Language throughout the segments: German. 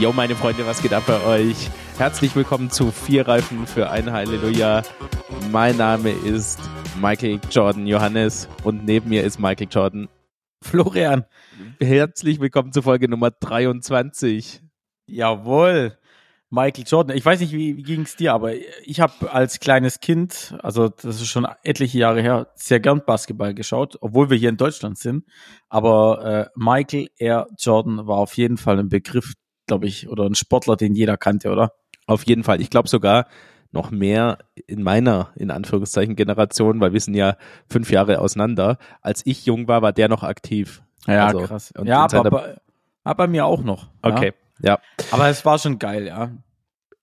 Yo, meine Freunde, was geht ab bei euch? Herzlich willkommen zu Vier Reifen für ein Halleluja. Mein Name ist Michael Jordan Johannes und neben mir ist Michael Jordan Florian. Herzlich willkommen zu Folge Nummer 23. Jawohl. Michael Jordan. Ich weiß nicht, wie, wie ging es dir, aber ich habe als kleines Kind, also das ist schon etliche Jahre her, sehr gern Basketball geschaut, obwohl wir hier in Deutschland sind. Aber äh, Michael R. Jordan war auf jeden Fall ein Begriff, glaube ich, oder ein Sportler, den jeder kannte, oder? Auf jeden Fall. Ich glaube sogar noch mehr in meiner, in Anführungszeichen, Generation, weil wir sind ja fünf Jahre auseinander. Als ich jung war, war der noch aktiv. Ja, also, krass. Ja, aber, aber, aber bei mir auch noch. Okay. Ja. Ja. Aber es war schon geil, ja.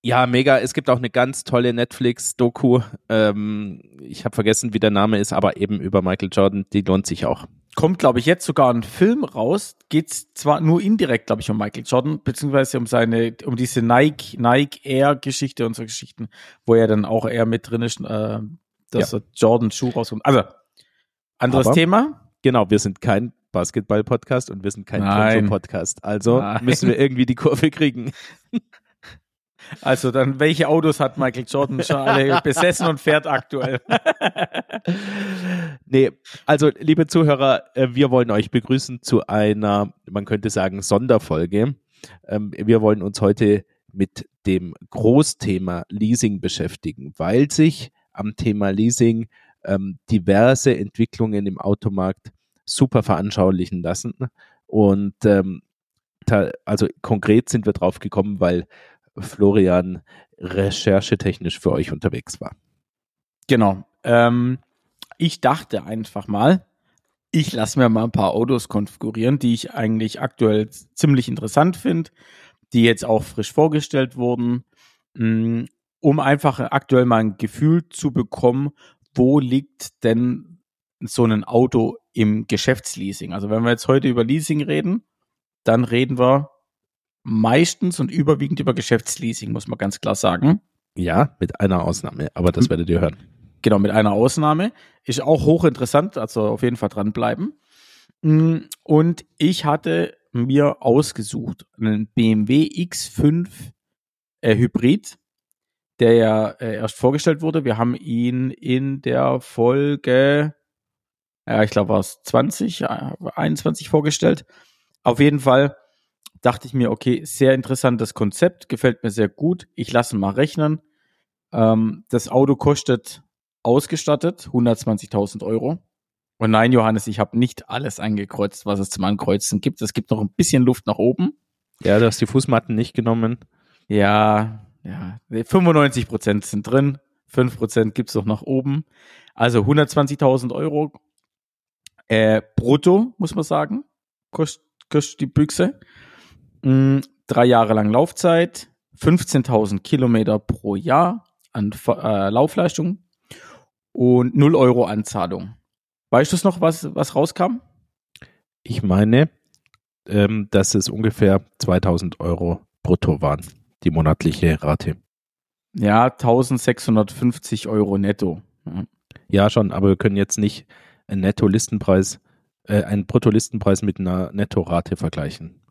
Ja, mega. Es gibt auch eine ganz tolle Netflix-Doku. Ähm, ich habe vergessen, wie der Name ist, aber eben über Michael Jordan. Die lohnt sich auch. Kommt, glaube ich, jetzt sogar ein Film raus. Geht's zwar nur indirekt, glaube ich, um Michael Jordan, beziehungsweise um seine, um diese Nike, Nike Air-Geschichte und so Geschichten, wo er dann auch eher mit drin ist, äh, dass ja. er Jordan Schuh rauskommt. Also, anderes aber, Thema. Genau, wir sind kein Basketball-Podcast und wir sind kein Konto-Podcast. Also Nein. müssen wir irgendwie die Kurve kriegen. Also dann, welche Autos hat Michael Jordan schon alle besessen und fährt aktuell? nee, also liebe Zuhörer, äh, wir wollen euch begrüßen zu einer, man könnte sagen, Sonderfolge. Ähm, wir wollen uns heute mit dem Großthema Leasing beschäftigen, weil sich am Thema Leasing ähm, diverse Entwicklungen im Automarkt super veranschaulichen lassen. Und ähm, also konkret sind wir drauf gekommen, weil Florian recherchetechnisch für euch unterwegs war. Genau. Ähm, ich dachte einfach mal, ich lasse mir mal ein paar Autos konfigurieren, die ich eigentlich aktuell ziemlich interessant finde, die jetzt auch frisch vorgestellt wurden, mm, um einfach aktuell mal ein Gefühl zu bekommen, wo liegt denn so ein Auto im Geschäftsleasing. Also wenn wir jetzt heute über Leasing reden, dann reden wir meistens und überwiegend über Geschäftsleasing, muss man ganz klar sagen. Ja, mit einer Ausnahme, aber das hm. werdet ihr hören. Genau, mit einer Ausnahme. Ist auch hochinteressant, also auf jeden Fall dranbleiben. Hm, und ich hatte mir ausgesucht einen BMW X5 äh, Hybrid, der ja äh, erst vorgestellt wurde. Wir haben ihn in der Folge ja, ich glaube, war es 20, 21 vorgestellt. Auf jeden Fall dachte ich mir, okay, sehr interessantes Konzept, gefällt mir sehr gut. Ich lasse mal rechnen. Ähm, das Auto kostet ausgestattet 120.000 Euro. Und nein, Johannes, ich habe nicht alles eingekreuzt, was es zum Ankreuzen gibt. Es gibt noch ein bisschen Luft nach oben. Ja, du hast die Fußmatten nicht genommen. Ja, ja. 95 Prozent sind drin. 5 Prozent gibt's noch nach oben. Also 120.000 Euro äh, brutto, muss man sagen, kostet, kostet die Büchse. Mhm, drei Jahre lang Laufzeit, 15.000 Kilometer pro Jahr an äh, Laufleistung und 0 Euro Anzahlung. Weißt du es noch, was, was rauskam? Ich meine, ähm, dass es ungefähr 2000 Euro brutto waren, die monatliche Rate. Ja, 1650 Euro netto. Ja. ja, schon, aber wir können jetzt nicht einen Netto-Listenpreis, äh, einen Brutto-Listenpreis mit einer Nettorate vergleichen.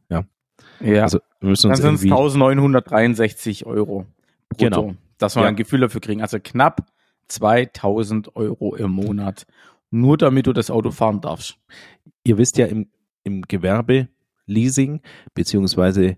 Ja. Also müssen uns Dann sind es 1963 Euro. Brutto, genau. Dass wir ja. ein Gefühl dafür kriegen. Also knapp 2000 Euro im Monat. Nur damit du das Auto fahren darfst. Ihr wisst ja im, im Gewerbe Leasing beziehungsweise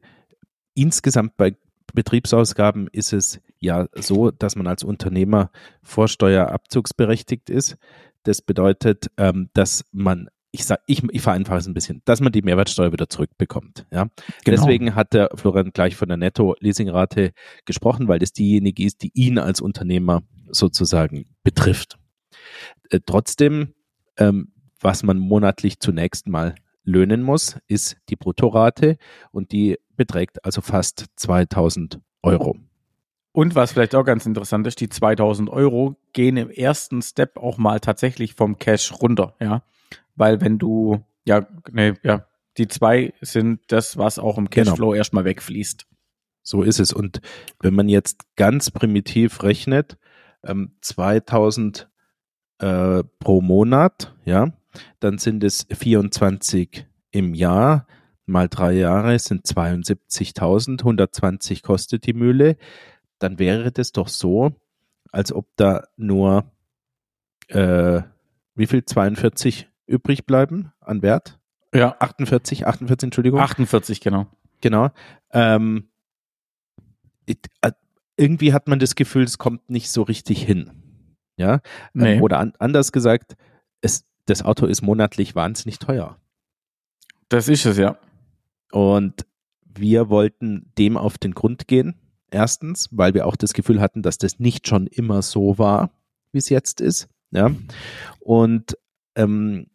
insgesamt bei Betriebsausgaben ist es ja so, dass man als Unternehmer vorsteuerabzugsberechtigt ist. Das bedeutet, ähm, dass man ich sag, ich, ich vereinfache es ein bisschen, dass man die Mehrwertsteuer wieder zurückbekommt. Ja? Genau. Deswegen hat der Florian gleich von der Netto-Leasingrate gesprochen, weil das diejenige ist, die ihn als Unternehmer sozusagen betrifft. Äh, trotzdem, ähm, was man monatlich zunächst mal löhnen muss, ist die Bruttorate und die beträgt also fast 2000 Euro. Und was vielleicht auch ganz interessant ist, die 2000 Euro gehen im ersten Step auch mal tatsächlich vom Cash runter, ja. Weil wenn du, ja, ne, ja, die zwei sind das, was auch im genau. Cashflow genau. erstmal wegfließt. So ist es. Und wenn man jetzt ganz primitiv rechnet, ähm, 2000 äh, pro Monat, ja, dann sind es 24 im Jahr. mal drei Jahre sind 72.000, 120 kostet die Mühle, dann wäre das doch so, als ob da nur äh, wie viel 42 übrig bleiben an Wert? Ja. 48, 48, Entschuldigung. 48, genau. Genau. Ähm, äh, irgendwie hat man das Gefühl, es kommt nicht so richtig hin. Ja. Ähm, Nee. oder an, anders gesagt, es, das Auto ist monatlich wahnsinnig teuer. Das ist es, ja. Und wir wollten dem auf den Grund gehen. Erstens, weil wir auch das Gefühl hatten, dass das nicht schon immer so war, wie es jetzt ist. Ja. Und ähm,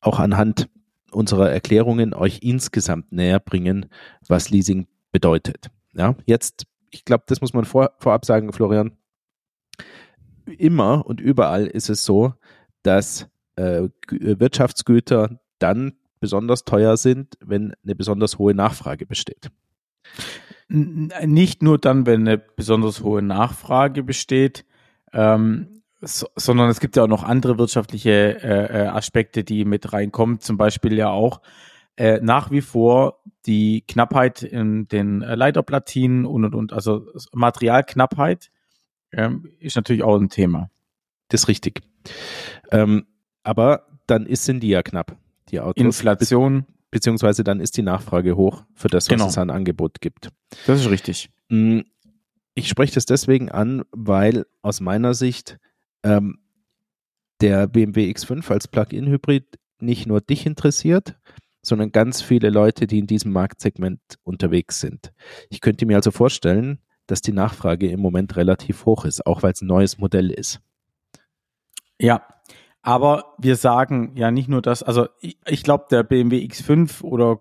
auch anhand unserer Erklärungen euch insgesamt näher bringen, was Leasing bedeutet. Ja. Jetzt, ich glaube, das muss man vor, vorab sagen, Florian. Immer und überall ist es so, dass äh, Gü- Wirtschaftsgüter dann besonders teuer sind, wenn eine besonders hohe Nachfrage besteht. Nicht nur dann, wenn eine besonders hohe Nachfrage besteht, ähm, so, sondern es gibt ja auch noch andere wirtschaftliche äh, äh, Aspekte, die mit reinkommen. Zum Beispiel ja auch äh, nach wie vor die Knappheit in den äh, Leiterplatinen und und und. Also Materialknappheit ähm, ist natürlich auch ein Thema. Das ist richtig. Ähm, aber dann ist, sind die ja knapp, die Autos. Inflation, Be beziehungsweise dann ist die Nachfrage hoch für das, was Genau. es an Angebot gibt. das ist richtig. Mm, Ich spreche das deswegen an, weil aus meiner Sicht ähm, der BMW X5 als Plug-in-Hybrid nicht nur dich interessiert, sondern ganz viele Leute, die in diesem Marktsegment unterwegs sind. Ich könnte mir also vorstellen, dass die Nachfrage im Moment relativ hoch ist, auch weil es ein neues Modell ist. Ja, aber wir sagen ja nicht nur das, also ich, ich glaube, der BMW X5 oder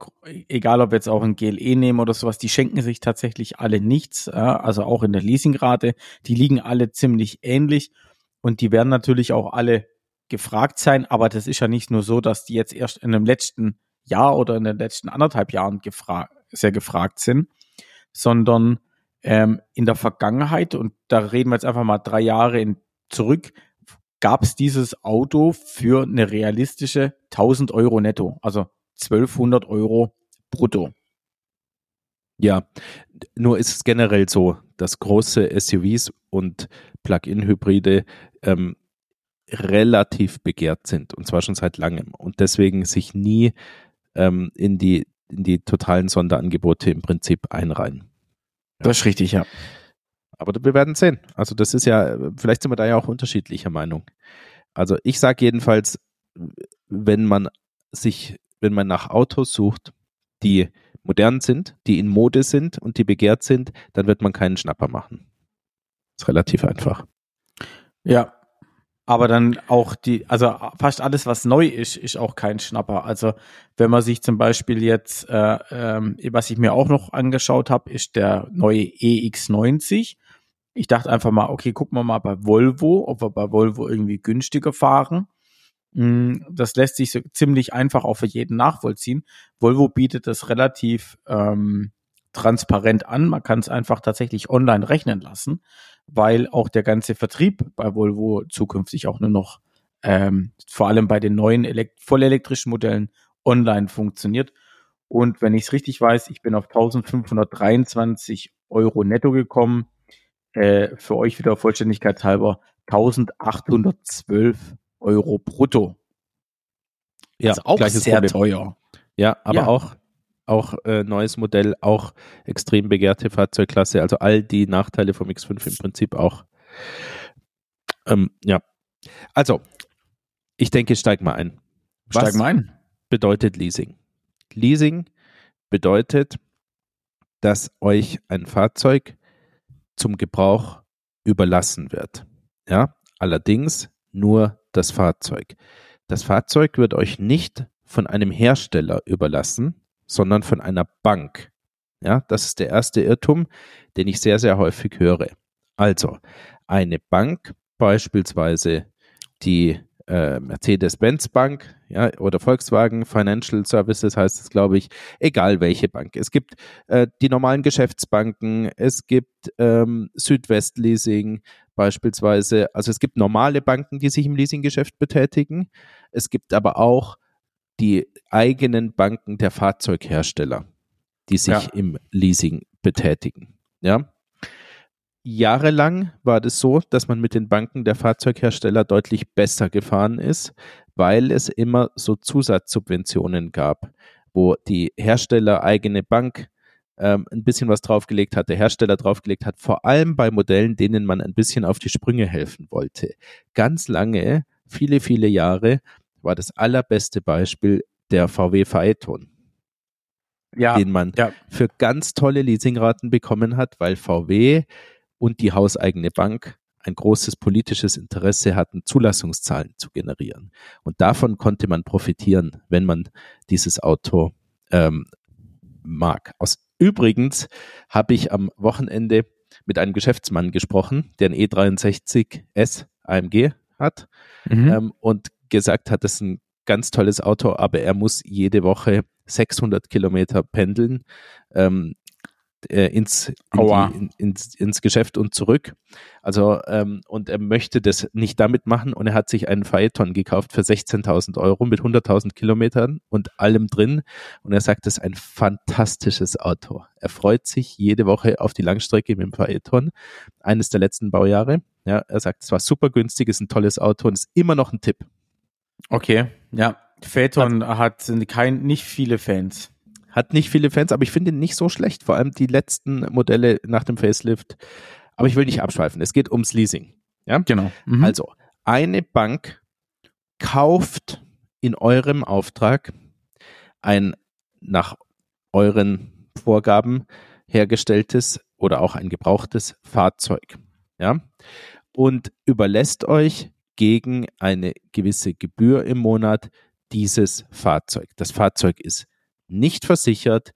egal ob wir jetzt auch ein GLE nehmen oder sowas, die schenken sich tatsächlich alle nichts, also auch in der Leasingrate, die liegen alle ziemlich ähnlich und die werden natürlich auch alle gefragt sein, aber das ist ja nicht nur so, dass die jetzt erst in dem letzten Jahr oder in den letzten anderthalb Jahren gefra sehr gefragt sind, sondern ähm, in der Vergangenheit, und da reden wir jetzt einfach mal drei Jahre in, zurück, gab es dieses Auto für eine realistische 1000 Euro netto, also 1200 Euro brutto. Ja, nur ist es generell so, dass große SUVs und Plug-in-Hybride ähm, relativ begehrt sind und zwar schon seit langem und deswegen sich nie ähm, in, die, in die totalen Sonderangebote im Prinzip einreihen. Das ist richtig, ja. Aber wir werden sehen. Also das ist ja, vielleicht sind wir da ja auch unterschiedlicher Meinung. Also ich sage jedenfalls, wenn man sich, wenn man nach Autos sucht, die modern sind, die in Mode sind und die begehrt sind, dann wird man keinen Schnapper machen. Ist relativ einfach. Ja. Aber dann auch die, also fast alles, was neu ist, ist auch kein Schnapper. Also wenn man sich zum Beispiel jetzt, äh, ähm, was ich mir auch noch angeschaut habe, ist der neue EX90. Ich dachte einfach mal, okay, gucken wir mal bei Volvo, ob wir bei Volvo irgendwie günstiger fahren. Mm, Das lässt sich so ziemlich einfach auch für jeden nachvollziehen. Volvo bietet das relativ ähm, transparent an. Man kann es einfach tatsächlich online rechnen lassen, weil auch der ganze Vertrieb bei Volvo zukünftig auch nur noch ähm, vor allem bei den neuen elekt vollelektrischen Modellen online funktioniert. Und wenn ich es richtig weiß, ich bin auf 1523 Euro netto gekommen. Äh, für euch wieder Vollständigkeit halber 1812 Euro brutto. Ja, also auch sehr Problem. teuer. Ja, aber Ja. auch auch äh, neues Modell, auch extrem begehrte Fahrzeugklasse, also all die Nachteile vom X5 im Prinzip auch. Ähm, ja, also ich denke, steig mal ein. Was Steig mal ein. bedeutet Leasing? Leasing bedeutet, dass euch ein Fahrzeug zum Gebrauch überlassen wird. Ja, allerdings nur das Fahrzeug. Das Fahrzeug wird euch nicht von einem Hersteller überlassen, sondern von einer Bank. Ja, das ist der erste Irrtum, den ich sehr, sehr häufig höre. Also, eine Bank, beispielsweise die äh, Mercedes-Benz Bank, ja, oder Volkswagen Financial Services heißt es, glaube ich, egal welche Bank. Es gibt äh, die normalen Geschäftsbanken, es gibt ähm, Südwest Leasing beispielsweise, also es gibt normale Banken, die sich im Leasinggeschäft betätigen. Es gibt aber auch die eigenen Banken der Fahrzeughersteller, die sich ja. im Leasing betätigen. Ja. Jahrelang war das so, dass man mit den Banken der Fahrzeughersteller deutlich besser gefahren ist, weil es immer so Zusatzsubventionen gab, wo die Hersteller eigene Bank ähm, ein bisschen was draufgelegt hat, der Hersteller draufgelegt hat, vor allem bei Modellen, denen man ein bisschen auf die Sprünge helfen wollte. Ganz lange, viele, viele Jahre, war das allerbeste Beispiel der VW Phaeton. Ja, den man ja. für ganz tolle Leasingraten bekommen hat, weil VW und die hauseigene Bank ein großes politisches Interesse hatten, Zulassungszahlen zu generieren. Und davon konnte man profitieren, wenn man dieses Auto ähm, mag. Aus Übrigens habe ich am Wochenende mit einem Geschäftsmann gesprochen, der ein E63S AMG hat mhm. ähm, und gesagt hat, das ist ein ganz tolles Auto, aber er muss jede Woche 600 Kilometer pendeln. Ähm, äh, ins, in die, in, ins, ins Geschäft und zurück. Also, ähm, und er möchte das nicht damit machen und er hat sich einen Phaeton gekauft für 16.000 Euro mit 100.000 Kilometern und allem drin. Und er sagt, das ist ein fantastisches Auto. Er freut sich jede Woche auf die Langstrecke mit dem Phaeton, eines der letzten Baujahre. Ja, er sagt, es war super günstig, ist ein tolles Auto und ist immer noch ein Tipp. Okay, ja. Phaeton hat kein, nicht viele Fans. Hat nicht viele Fans, aber ich finde ihn nicht so schlecht. Vor allem die letzten Modelle nach dem Facelift. Aber ich will nicht abschweifen. Es geht ums Leasing. Ja, genau. Mhm. Also, eine Bank kauft in eurem Auftrag ein nach euren Vorgaben hergestelltes oder auch ein gebrauchtes Fahrzeug. Ja, und überlässt euch gegen eine gewisse Gebühr im Monat dieses Fahrzeug. Das Fahrzeug ist nicht versichert.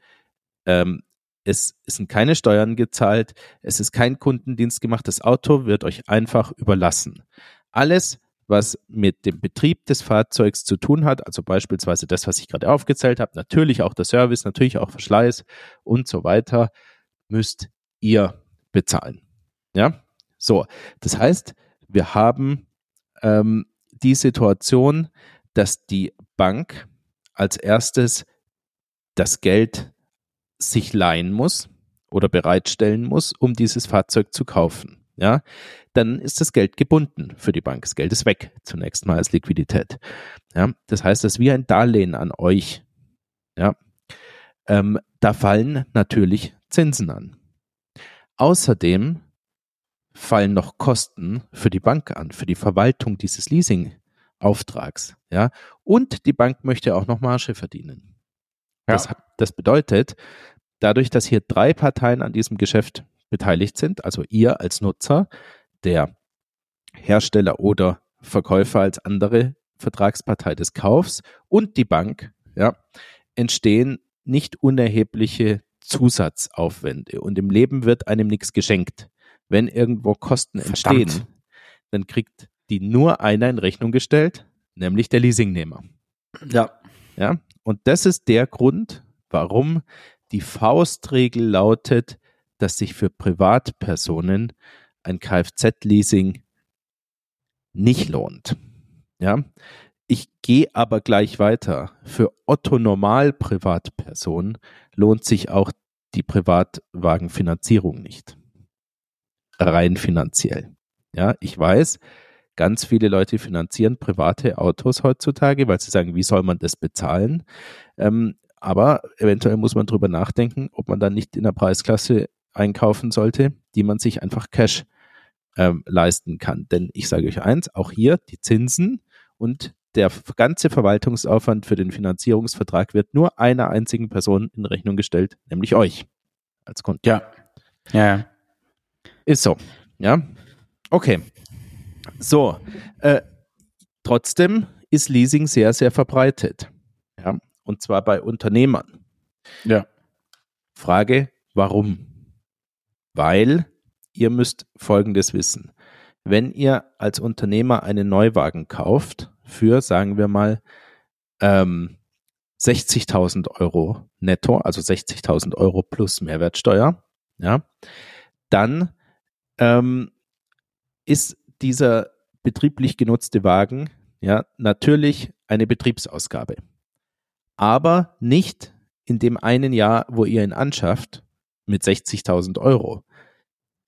Ähm, es, sind keine Steuern gezahlt. Es ist kein Kundendienst gemacht. Das Auto wird euch einfach überlassen. Alles, was mit dem Betrieb des Fahrzeugs zu tun hat, also beispielsweise das, was ich gerade aufgezählt habe, natürlich auch der Service, natürlich auch Verschleiß und so weiter, müsst ihr bezahlen. Ja, so. Das heißt, wir haben ähm, die Situation, dass die Bank als erstes das Geld sich leihen muss oder bereitstellen muss, um dieses Fahrzeug zu kaufen. Ja, dann ist das Geld gebunden für die Bank. Das Geld ist weg, zunächst mal als Liquidität. Ja, das heißt, das ist wie ein Darlehen an euch. Ja, ähm, da fallen natürlich Zinsen an. Außerdem fallen noch Kosten für die Bank an, für die Verwaltung dieses Leasingauftrags. Ja, und die Bank möchte auch noch Marge verdienen. Ja. Das, das bedeutet, dadurch, dass hier drei Parteien an diesem Geschäft beteiligt sind, also ihr als Nutzer, der Hersteller oder Verkäufer als andere Vertragspartei des Kaufs und die Bank, ja, entstehen nicht unerhebliche Zusatzaufwände. Und im Leben wird einem nichts geschenkt. Wenn irgendwo Kosten entstehen, Verdammt. dann kriegt die nur einer in Rechnung gestellt, nämlich der Leasingnehmer. Ja. Ja, und das ist der Grund, warum die Faustregel lautet, dass sich für Privatpersonen ein Kfz-Leasing nicht lohnt. Ja, ich gehe aber gleich weiter. Für Otto Normal Privatpersonen lohnt sich auch die Privatwagenfinanzierung nicht. Rein finanziell. Ja, ich weiß, Ganz viele Leute finanzieren private Autos heutzutage, weil sie sagen, wie soll man das bezahlen? Ähm, aber eventuell muss man drüber nachdenken, ob man dann nicht in der Preisklasse einkaufen sollte, die man sich einfach Cash ähm, leisten kann. Denn ich sage euch eins, auch hier die Zinsen und der ganze Verwaltungsaufwand für den Finanzierungsvertrag wird nur einer einzigen Person in Rechnung gestellt, nämlich euch als Kunden. Ja. Ja. Ist so. Ja. Okay. So, äh, trotzdem ist Leasing sehr, sehr verbreitet. Ja, und zwar bei Unternehmern. Ja. Frage, warum? Weil ihr müsst Folgendes wissen. Wenn ihr als Unternehmer einen Neuwagen kauft für, sagen wir mal, ähm, 60.000 Euro netto, also 60.000 Euro plus Mehrwertsteuer, ja, dann ähm, ist dieser betrieblich genutzte Wagen ja natürlich eine Betriebsausgabe. aber nicht in dem einen Jahr, wo ihr ihn anschafft, mit 60.000 Euro.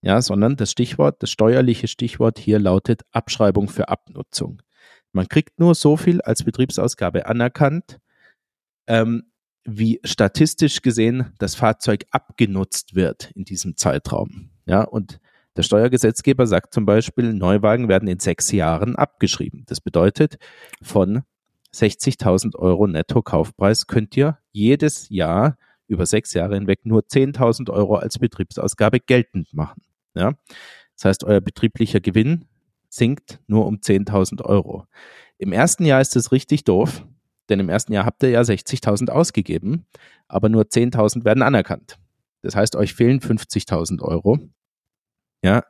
Ja, sondern das Stichwort, das steuerliche Stichwort hier lautet Abschreibung für Abnutzung. Man kriegt nur so viel als Betriebsausgabe anerkannt, ähm, wie statistisch gesehen das Fahrzeug abgenutzt wird in diesem Zeitraum. Ja, und der Steuergesetzgeber sagt zum Beispiel, Neuwagen werden in sechs Jahren abgeschrieben. Das bedeutet, von 60.000 Euro Netto-Kaufpreis könnt ihr jedes Jahr über sechs Jahre hinweg nur 10.000 Euro als Betriebsausgabe geltend machen. Ja? Das heißt, euer betrieblicher Gewinn sinkt nur um 10.000 Euro. Im ersten Jahr ist es richtig doof, denn im ersten Jahr habt ihr ja 60.000 ausgegeben, aber nur 10.000 werden anerkannt. Das heißt, euch fehlen 50.000 Euro, ja,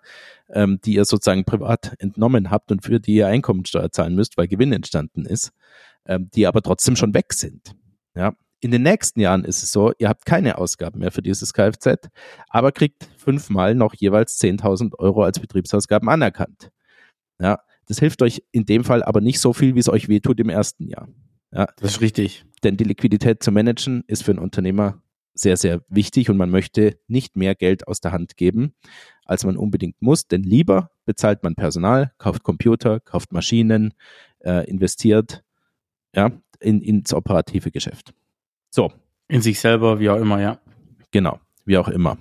ähm, die ihr sozusagen privat entnommen habt und für die ihr Einkommensteuer zahlen müsst, weil Gewinn entstanden ist, ähm, die aber trotzdem schon weg sind. Ja, in den nächsten Jahren ist es so, ihr habt keine Ausgaben mehr für dieses Kfz, aber kriegt fünfmal noch jeweils 10.000 Euro als Betriebsausgaben anerkannt. Ja, das hilft euch in dem Fall aber nicht so viel, wie es euch wehtut im ersten Jahr. Ja, das ist richtig. Denn die Liquidität zu managen ist für einen Unternehmer sehr, sehr wichtig und man möchte nicht mehr Geld aus der Hand geben, als man unbedingt muss, denn lieber bezahlt man Personal, kauft Computer, kauft Maschinen, äh, investiert ja, in, ins operative Geschäft. So. In sich selber, wie auch immer, ja. Genau, wie auch immer.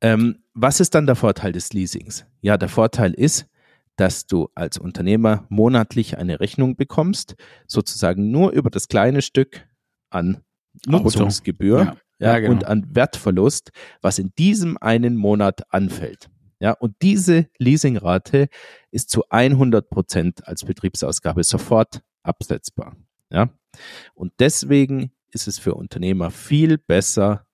Ähm, was ist dann der Vorteil des Leasings? Ja, der Vorteil ist, dass du als Unternehmer monatlich eine Rechnung bekommst, sozusagen nur über das kleine Stück an Nutzungsgebühr ja. Ja, genau. und an Wertverlust, was in diesem einen Monat anfällt. Ja, und diese Leasingrate ist zu 100 Prozent als Betriebsausgabe sofort absetzbar. Ja, und deswegen ist es für Unternehmer viel besser,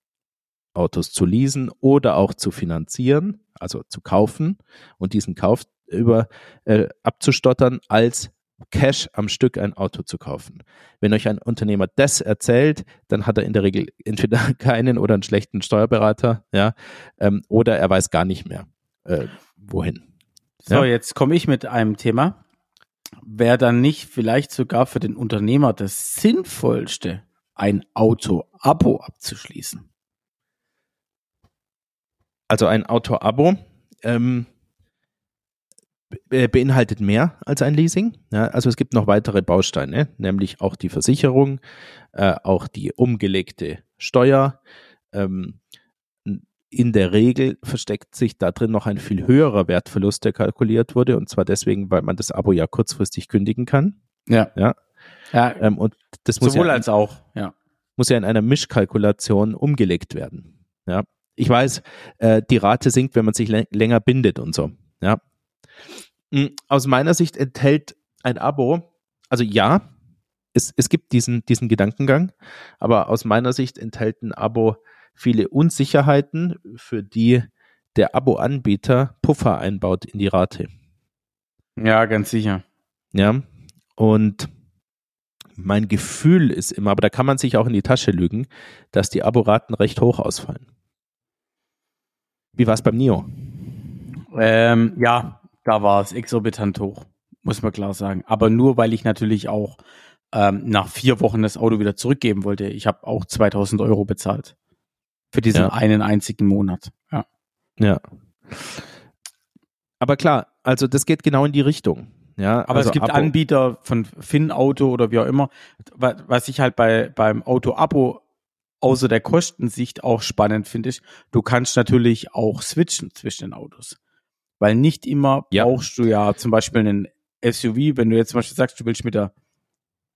Autos zu leasen oder auch zu finanzieren, also zu kaufen und diesen Kauf über äh, abzustottern, als Cash am Stück ein Auto zu kaufen. Wenn euch ein Unternehmer das erzählt, dann hat er in der Regel entweder keinen oder einen schlechten Steuerberater, ja, ähm, oder er weiß gar nicht mehr, äh, wohin. So, ja? jetzt komme ich mit einem Thema. Wäre dann nicht vielleicht sogar für den Unternehmer das Sinnvollste, ein Auto-Abo abzuschließen? Also ein Auto-Abo, ähm, beinhaltet mehr als ein Leasing. Ja, also es gibt noch weitere Bausteine, nämlich auch die Versicherung, äh, auch die umgelegte Steuer. Ähm, in der Regel versteckt sich da drin noch ein viel höherer Wertverlust, der kalkuliert wurde, und zwar deswegen, weil man das Abo ja kurzfristig kündigen kann. Ja. Ja. ja ähm, und das muss sowohl ja, als auch. Ja. Muss ja in einer Mischkalkulation umgelegt werden. Ja. Ich weiß, äh, die Rate sinkt, wenn man sich länger bindet und so. Ja, aus meiner Sicht enthält ein Abo, also ja, es, es gibt diesen, diesen Gedankengang, aber aus meiner Sicht enthält ein Abo viele Unsicherheiten, für die der Abo-Anbieter Puffer einbaut in die Rate. Ja, ganz sicher. Ja, und mein Gefühl ist immer, aber da kann man sich auch in die Tasche lügen, dass die Aboraten recht hoch ausfallen. Wie war es beim NIO? Ähm, ja, da war es exorbitant hoch, muss man klar sagen. Aber nur, weil ich natürlich auch ähm, nach vier Wochen das Auto wieder zurückgeben wollte. Ich habe auch 2000 Euro bezahlt für diesen ja. einen einzigen Monat. Ja. Ja. Aber klar, also das geht genau in die Richtung. Ja, aber also es gibt Abo. Anbieter von Finn-Auto oder wie auch immer, was ich halt bei beim Auto-Abo außer der Kostensicht auch spannend finde, ist, du kannst natürlich auch switchen zwischen den Autos. Weil nicht immer ja. brauchst du ja zum Beispiel einen SUV, wenn du jetzt zum Beispiel sagst, du willst mit der,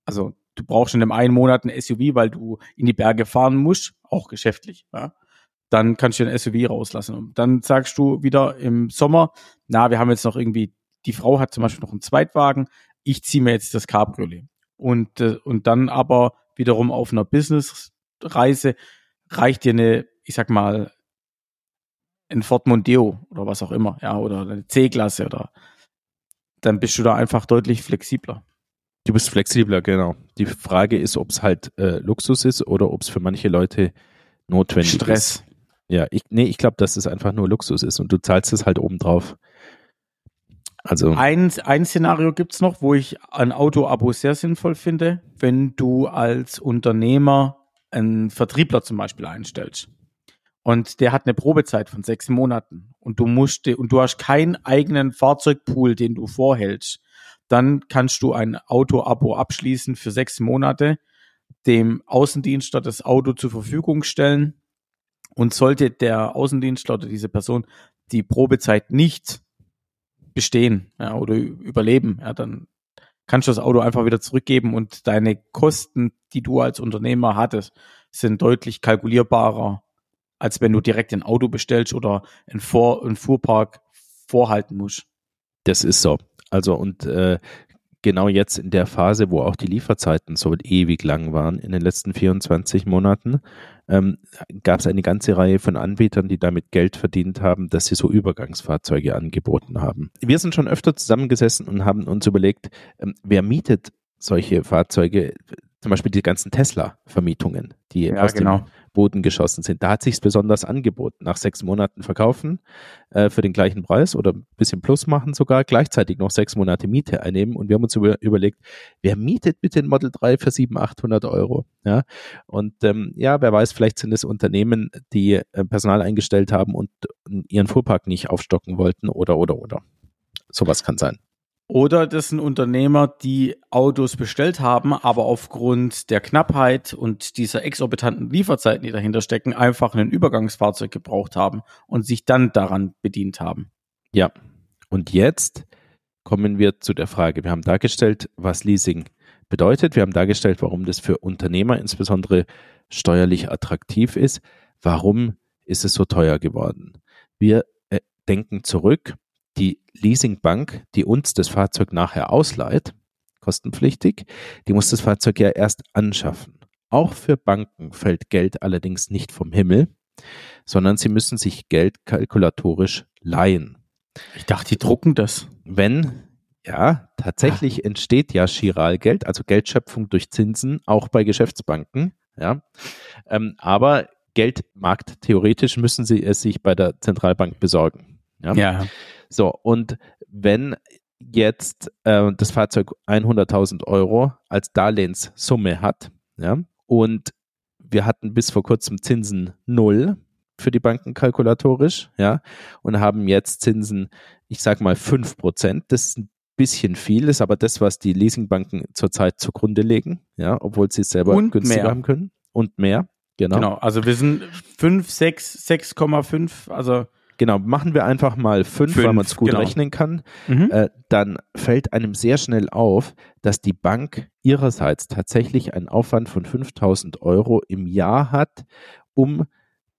also du brauchst in einem einen Monat ein SUV, weil du in die Berge fahren musst, auch geschäftlich, ja, dann kannst du ein SUV rauslassen. Und dann sagst du wieder im Sommer, na, wir haben jetzt noch irgendwie, die Frau hat zum Beispiel noch einen Zweitwagen, ich ziehe mir jetzt das Cabriolet. Und, äh, und dann aber wiederum auf einer Businessreise reicht dir eine, ich sag mal, ein Ford Mondeo oder was auch immer, ja, oder eine C-Klasse oder dann bist du da einfach deutlich flexibler. Du bist flexibler, genau. Die Frage ist, ob es halt äh, Luxus ist oder ob es für manche Leute notwendig Stress. ist. Ja, ich, nee, ich glaube, dass es einfach nur Luxus ist und du zahlst es halt obendrauf. Also ein, ein Szenario gibt's noch, wo ich ein Auto-Abo sehr sinnvoll finde, wenn du als Unternehmer einen Vertriebler zum Beispiel einstellst. Und der hat eine Probezeit von sechs Monaten und du musst und du hast keinen eigenen Fahrzeugpool, den du vorhältst. Dann kannst du ein Auto-Abo abschließen für sechs Monate, dem Außendienstler das Auto zur Verfügung stellen. Und sollte der Außendienstler oder diese Person die Probezeit nicht bestehen ja, oder überleben, ja, dann kannst du das Auto einfach wieder zurückgeben und deine Kosten, die du als Unternehmer hattest, sind deutlich kalkulierbarer, als wenn du direkt ein Auto bestellst oder einen, Vor einen Fuhrpark vorhalten musst. Das ist so. Also und äh, genau jetzt in der Phase, wo auch die Lieferzeiten so ewig lang waren, in den letzten 24 Monaten, ähm, gab es eine ganze Reihe von Anbietern, die damit Geld verdient haben, dass sie so Übergangsfahrzeuge angeboten haben. Wir sind schon öfter zusammengesessen und haben uns überlegt, ähm, wer mietet solche Fahrzeuge, zum Beispiel die ganzen Tesla-Vermietungen, die ja, aus genau. dem Boden geschossen sind. Da hat sich besonders angeboten. Nach sechs Monaten verkaufen äh, für den gleichen Preis oder ein bisschen plus machen sogar, gleichzeitig noch sechs Monate Miete einnehmen. Und wir haben uns über, überlegt, wer mietet bitte ein Model 3 für 700, 800 Euro? Ja, und ähm, ja, wer weiß, vielleicht sind es Unternehmen, die äh, Personal eingestellt haben und ihren Fuhrpark nicht aufstocken wollten oder, oder, oder. Sowas kann sein. Oder das sind Unternehmer, die Autos bestellt haben, aber aufgrund der Knappheit und dieser exorbitanten Lieferzeiten, die dahinter stecken, einfach ein Übergangsfahrzeug gebraucht haben und sich dann daran bedient haben. Ja. Und jetzt kommen wir zu der Frage. Wir haben dargestellt, was Leasing bedeutet. Wir haben dargestellt, warum das für Unternehmer insbesondere steuerlich attraktiv ist. Warum ist es so teuer geworden? Wir äh, denken zurück Leasingbank, die uns das Fahrzeug nachher ausleiht, kostenpflichtig, die muss das Fahrzeug ja erst anschaffen. Auch für Banken fällt Geld allerdings nicht vom Himmel, sondern sie müssen sich Geld kalkulatorisch leihen. Ich dachte, die drucken das. Wenn, ja, tatsächlich ah. entsteht ja Chiralgeld, also Geldschöpfung durch Zinsen, auch bei Geschäftsbanken, ja. Ähm, aber Geldmarkt, theoretisch müssen sie es sich bei der Zentralbank besorgen. Ja. ja. So, und wenn jetzt äh, das Fahrzeug 100.000 Euro als Darlehenssumme hat, ja, und wir hatten bis vor kurzem Zinsen null für die Banken kalkulatorisch, ja, und haben jetzt Zinsen, ich sag mal 5 Prozent. Das ist ein bisschen viel, ist aber das, was die Leasingbanken zurzeit zugrunde legen, ja, obwohl sie es selber und günstiger mehr. haben können und mehr. Genau. Genau, also wir sind 5, 6, 6,5, also Genau, machen wir einfach mal fünf, fünf weil man es gut genau. rechnen kann. Mhm. Äh, dann fällt einem sehr schnell auf, dass die Bank ihrerseits tatsächlich einen Aufwand von 5000 Euro im Jahr hat, um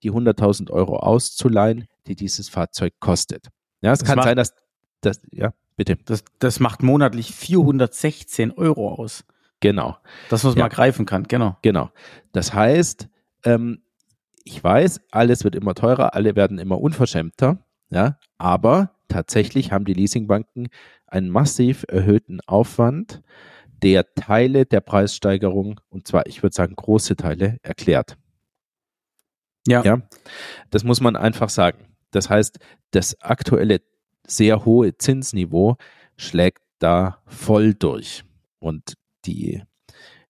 die 100.000 Euro auszuleihen, die dieses Fahrzeug kostet. Ja, es das kann sein, dass das, ja, bitte. Das, das macht monatlich 416 Euro aus. Genau. Das, was man ja. greifen kann, genau. Genau. Das heißt, ähm, ich weiß, alles wird immer teurer, alle werden immer unverschämter, ja, aber tatsächlich haben die Leasingbanken einen massiv erhöhten Aufwand, der Teile der Preissteigerung, und zwar, ich würde sagen, große Teile, erklärt. Ja. ja. Das muss man einfach sagen. Das heißt, das aktuelle sehr hohe Zinsniveau schlägt da voll durch. Und die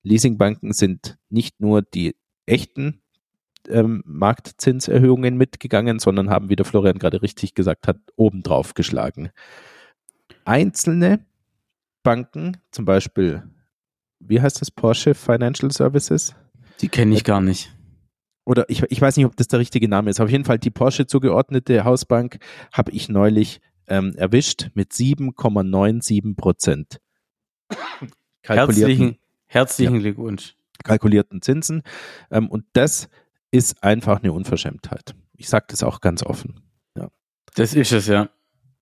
Leasingbanken sind nicht nur die echten ähm, Marktzinserhöhungen mitgegangen, sondern haben, wie der Florian gerade richtig gesagt hat, obendrauf geschlagen. Einzelne Banken, zum Beispiel, wie heißt das, Porsche Financial Services? Die kenne ich gar nicht. Oder ich, ich weiß nicht, ob das der richtige Name ist. Auf jeden Fall die Porsche zugeordnete Hausbank habe ich neulich ähm, erwischt mit 7,97 Prozent. Herzlichen, herzlichen ja, Glückwunsch. Kalkulierten Zinsen. Ähm, und das ist einfach eine Unverschämtheit. Ich sage das auch ganz offen. Ja. Das ist es, ja.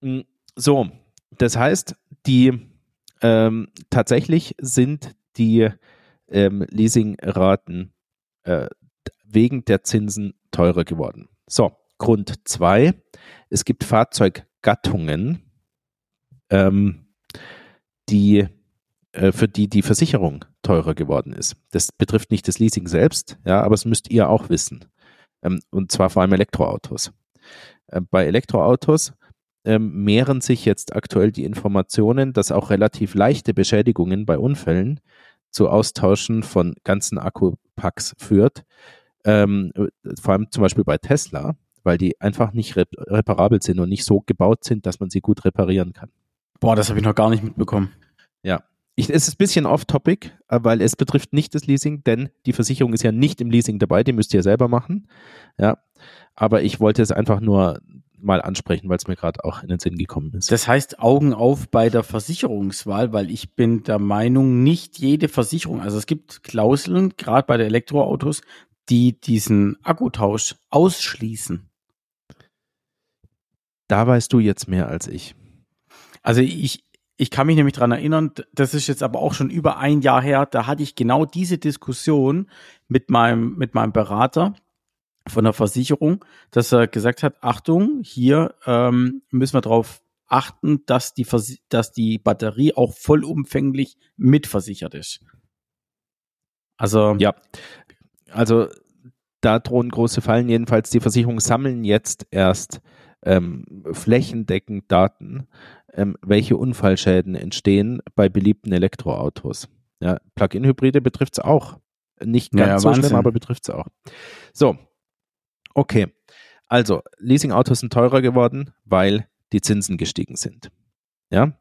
Mm, so, das heißt, die ähm, tatsächlich sind die ähm, Leasingraten äh, wegen der Zinsen teurer geworden. So, Grund zwei: Es gibt Fahrzeuggattungen, ähm, die für die die Versicherung teurer geworden ist. Das betrifft nicht das Leasing selbst, ja, aber es müsst ihr auch wissen. Ähm, und zwar vor allem Elektroautos. Äh, bei Elektroautos ähm, mehren sich jetzt aktuell die Informationen, dass auch relativ leichte Beschädigungen bei Unfällen zu Austauschen von ganzen Akkupacks führt. Ähm, vor allem zum Beispiel bei Tesla, weil die einfach nicht rep reparabel sind und nicht so gebaut sind, dass man sie gut reparieren kann. Boah, das habe ich noch gar nicht mitbekommen. Ja. Ich, es ist ein bisschen off-topic, äh, weil es betrifft nicht das Leasing, denn die Versicherung ist ja nicht im Leasing dabei, die müsst ihr selber machen. Ja. Aber ich wollte es einfach nur mal ansprechen, weil es mir gerade auch in den Sinn gekommen ist. Das heißt Augen auf bei der Versicherungswahl, weil ich bin der Meinung, nicht jede Versicherung, also es gibt Klauseln, gerade bei den Elektroautos, die diesen Akkutausch ausschließen. Da weißt du jetzt mehr als ich. Also ich, ich kann mich nämlich dran erinnern, das ist jetzt aber auch schon über ein Jahr her, da hatte ich genau diese Diskussion mit meinem, mit meinem Berater von der Versicherung, dass er gesagt hat, Achtung, hier ähm, müssen wir darauf achten, dass die, dass die Batterie auch vollumfänglich mitversichert ist. Also ja, also da drohen große Fallen. Jedenfalls die Versicherungen sammeln jetzt erst ähm, flächendeckend Daten, ähm, welche Unfallschäden entstehen bei beliebten Elektroautos. Ja, Plug-in-Hybride betrifft es auch. Nicht ganz ja, so Wahnsinn. schlimm, aber betrifft es auch. So, Okay, also Leasingautos sind teurer geworden, weil die Zinsen gestiegen sind. Ja,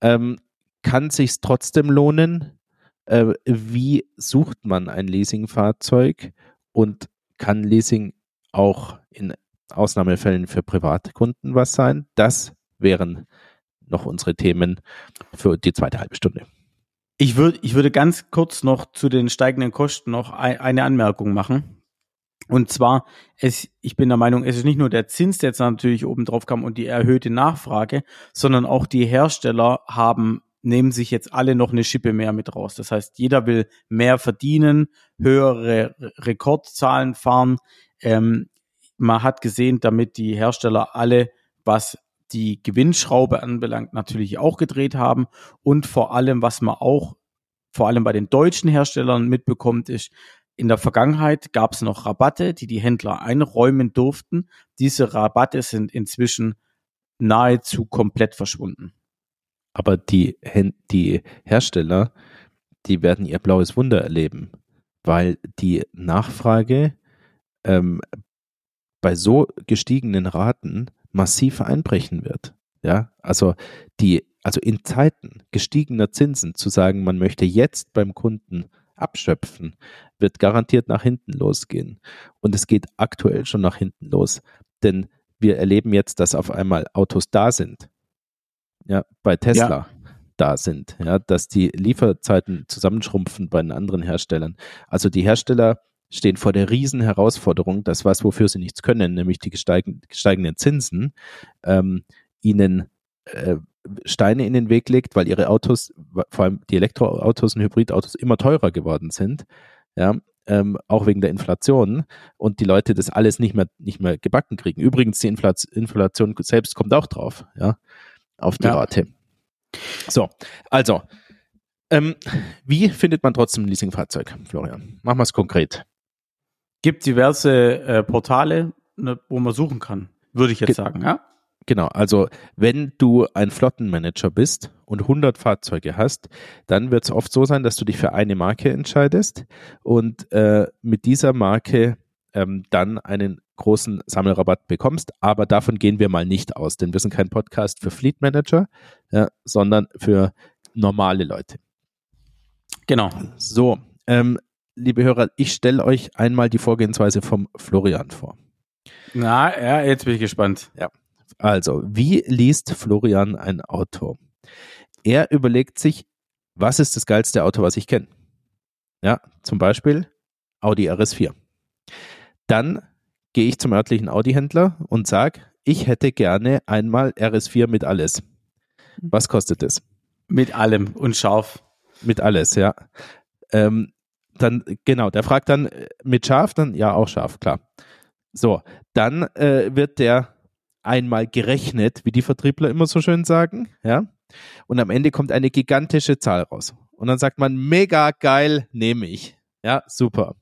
ähm, kann sich trotzdem lohnen? Äh, wie sucht man ein Leasingfahrzeug und kann Leasing auch in Ausnahmefällen für Privatkunden was sein? Das wären noch unsere Themen für die zweite halbe Stunde. Ich würde, ich würde ganz kurz noch zu den steigenden Kosten noch eine Anmerkung machen. Und zwar, es, ich bin der Meinung, es ist nicht nur der Zins, der jetzt natürlich oben drauf kam und die erhöhte Nachfrage, sondern auch die Hersteller haben, nehmen sich jetzt alle noch eine Schippe mehr mit raus. Das heißt, jeder will mehr verdienen, höhere Rekordzahlen fahren. Ähm, man hat gesehen, damit die Hersteller alle, was die Gewinnschraube anbelangt, natürlich auch gedreht haben. Und vor allem, was man auch vor allem bei den deutschen Herstellern mitbekommt, ist, in der Vergangenheit gab es noch Rabatte, die die Händler einräumen durften. Diese Rabatte sind inzwischen nahezu komplett verschwunden. Aber die, die Hersteller, die werden ihr blaues Wunder erleben, weil die Nachfrage ähm, bei so gestiegenen Raten massiv einbrechen wird. Ja, also die, also in Zeiten gestiegener Zinsen zu sagen, man möchte jetzt beim Kunden abschöpfen, wird garantiert nach hinten losgehen. Und es geht aktuell schon nach hinten los. Denn wir erleben jetzt, dass auf einmal Autos da sind. Ja, bei Tesla ja. da sind. Ja, dass die Lieferzeiten zusammenschrumpfen bei den anderen Herstellern. Also die Hersteller stehen vor der riesen Herausforderung, das was, wofür sie nichts können, nämlich die gesteigenden Zinsen, ähm, ihnen äh, Steine in den Weg legt, weil ihre Autos, vor allem die Elektroautos und Hybridautos immer teurer geworden sind, ja, ähm, auch wegen der Inflation und die Leute das alles nicht mehr, nicht mehr gebacken kriegen. Übrigens, die Inflation selbst kommt auch drauf, ja, auf die ja. Rate. So, also, ähm, wie findet man trotzdem ein Leasingfahrzeug, Florian? Machen wir es konkret. Gibt diverse äh, Portale, ne, wo man suchen kann, würde ich jetzt Ge sagen, ja? Genau, also wenn du ein Flottenmanager bist und 100 Fahrzeuge hast, dann wird es oft so sein, dass du dich für eine Marke entscheidest und äh, mit dieser Marke ähm, dann einen großen Sammelrabatt bekommst. Aber davon gehen wir mal nicht aus, denn wir sind kein Podcast für Fleet Manager, ja, sondern für normale Leute. Genau. So, ähm, liebe Hörer, ich stelle euch einmal die Vorgehensweise vom Florian vor. Na, ja, jetzt bin ich gespannt. Ja. Also, wie liest Florian ein Auto? Er überlegt sich, was ist das geilste Auto, was ich kenne? Ja, zum Beispiel Audi RS4. Dann gehe ich zum örtlichen Audi-Händler und sage, ich hätte gerne einmal RS4 mit alles. Was kostet es? Mit allem und scharf. Mit alles, ja. Ähm, dann, genau, der fragt dann äh, mit scharf, dann ja, auch scharf, klar. So, dann äh, wird der einmal gerechnet, wie die Vertriebler immer so schön sagen, ja. Und am Ende kommt eine gigantische Zahl raus. Und dann sagt man, mega geil, nehme ich. Ja, super.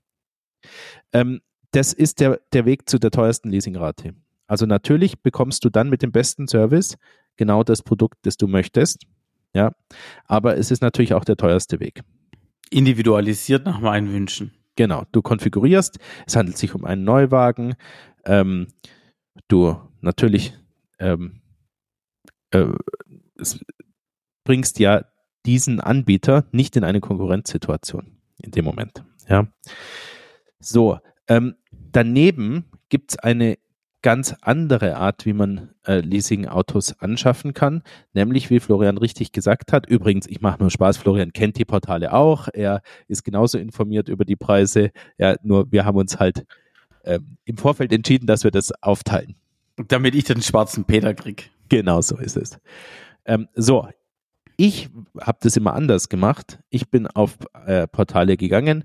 Ähm, das ist der, der Weg zu der teuersten Leasingrate. Also natürlich bekommst du dann mit dem besten Service genau das Produkt, das du möchtest. Ja, aber es ist natürlich auch der teuerste Weg. Individualisiert nach meinen Wünschen. Genau, du konfigurierst, es handelt sich um einen Neuwagen, ähm, du natürlich ähm, äh, bringst ja diesen Anbieter nicht in eine Konkurrenzsituation in dem Moment. Ja. So, ähm, daneben gibt es eine ganz andere Art, wie man äh, Leasing-Autos anschaffen kann, nämlich wie Florian richtig gesagt hat. Übrigens, ich mache nur Spaß, Florian kennt die Portale auch, er ist genauso informiert über die Preise, ja, nur wir haben uns halt äh, im Vorfeld entschieden, dass wir das aufteilen. Damit ich den schwarzen Peter krieg. Genau so ist es. Ähm, so, ich habe das immer anders gemacht. Ich bin auf äh, Portale gegangen,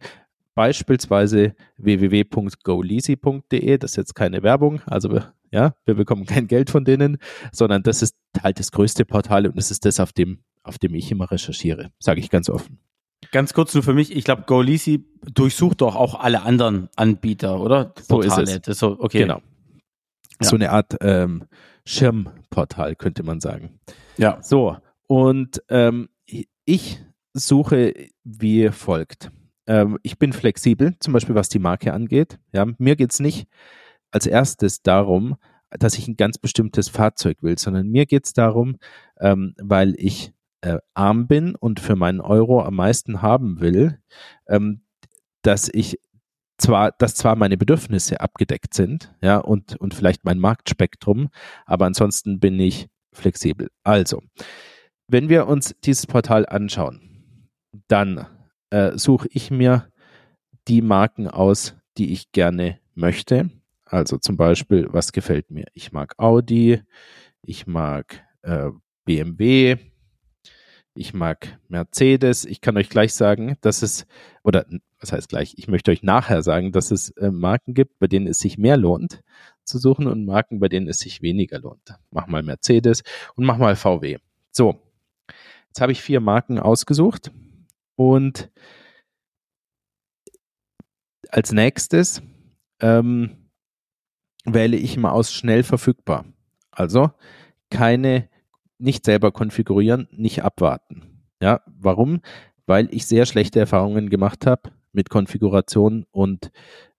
beispielsweise www.goleasy.de. Das ist jetzt keine Werbung, also wir, ja, wir bekommen kein Geld von denen, sondern das ist halt das größte Portal und das ist das, auf dem, auf dem ich immer recherchiere, sage ich ganz offen. Ganz kurz nur für mich, ich glaube, GoLeasy durchsucht doch auch alle anderen Anbieter, oder? So Portale. ist es. Das ist so, okay. Genau. Ja. So eine Art ähm, Schirmportal, könnte man sagen. Ja. So, und ähm, ich suche wie folgt. Ähm, ich bin flexibel, zum Beispiel was die Marke angeht. Ja, mir geht es nicht als erstes darum, dass ich ein ganz bestimmtes Fahrzeug will, sondern mir geht es darum, ähm, weil ich äh, arm bin und für meinen Euro am meisten haben will, ähm, dass ich zwar, dass zwar meine Bedürfnisse abgedeckt sind, ja, und, und vielleicht mein Marktspektrum, aber ansonsten bin ich flexibel. Also, wenn wir uns dieses Portal anschauen, dann äh, suche ich mir die Marken aus, die ich gerne möchte. Also zum Beispiel, was gefällt mir? Ich mag Audi, ich mag äh, BMW, ich mag Mercedes. Ich kann euch gleich sagen, dass es, oder was heißt gleich, ich möchte euch nachher sagen, dass es äh, Marken gibt, bei denen es sich mehr lohnt zu suchen und Marken, bei denen es sich weniger lohnt. Mach mal Mercedes und mach mal VW. So, Jetzt habe ich vier Marken ausgesucht und als nächstes ähm, wähle ich mal aus schnell verfügbar. Also keine, nicht selber konfigurieren, nicht abwarten. Ja, warum? Weil ich sehr schlechte Erfahrungen gemacht habe mit Konfiguration und,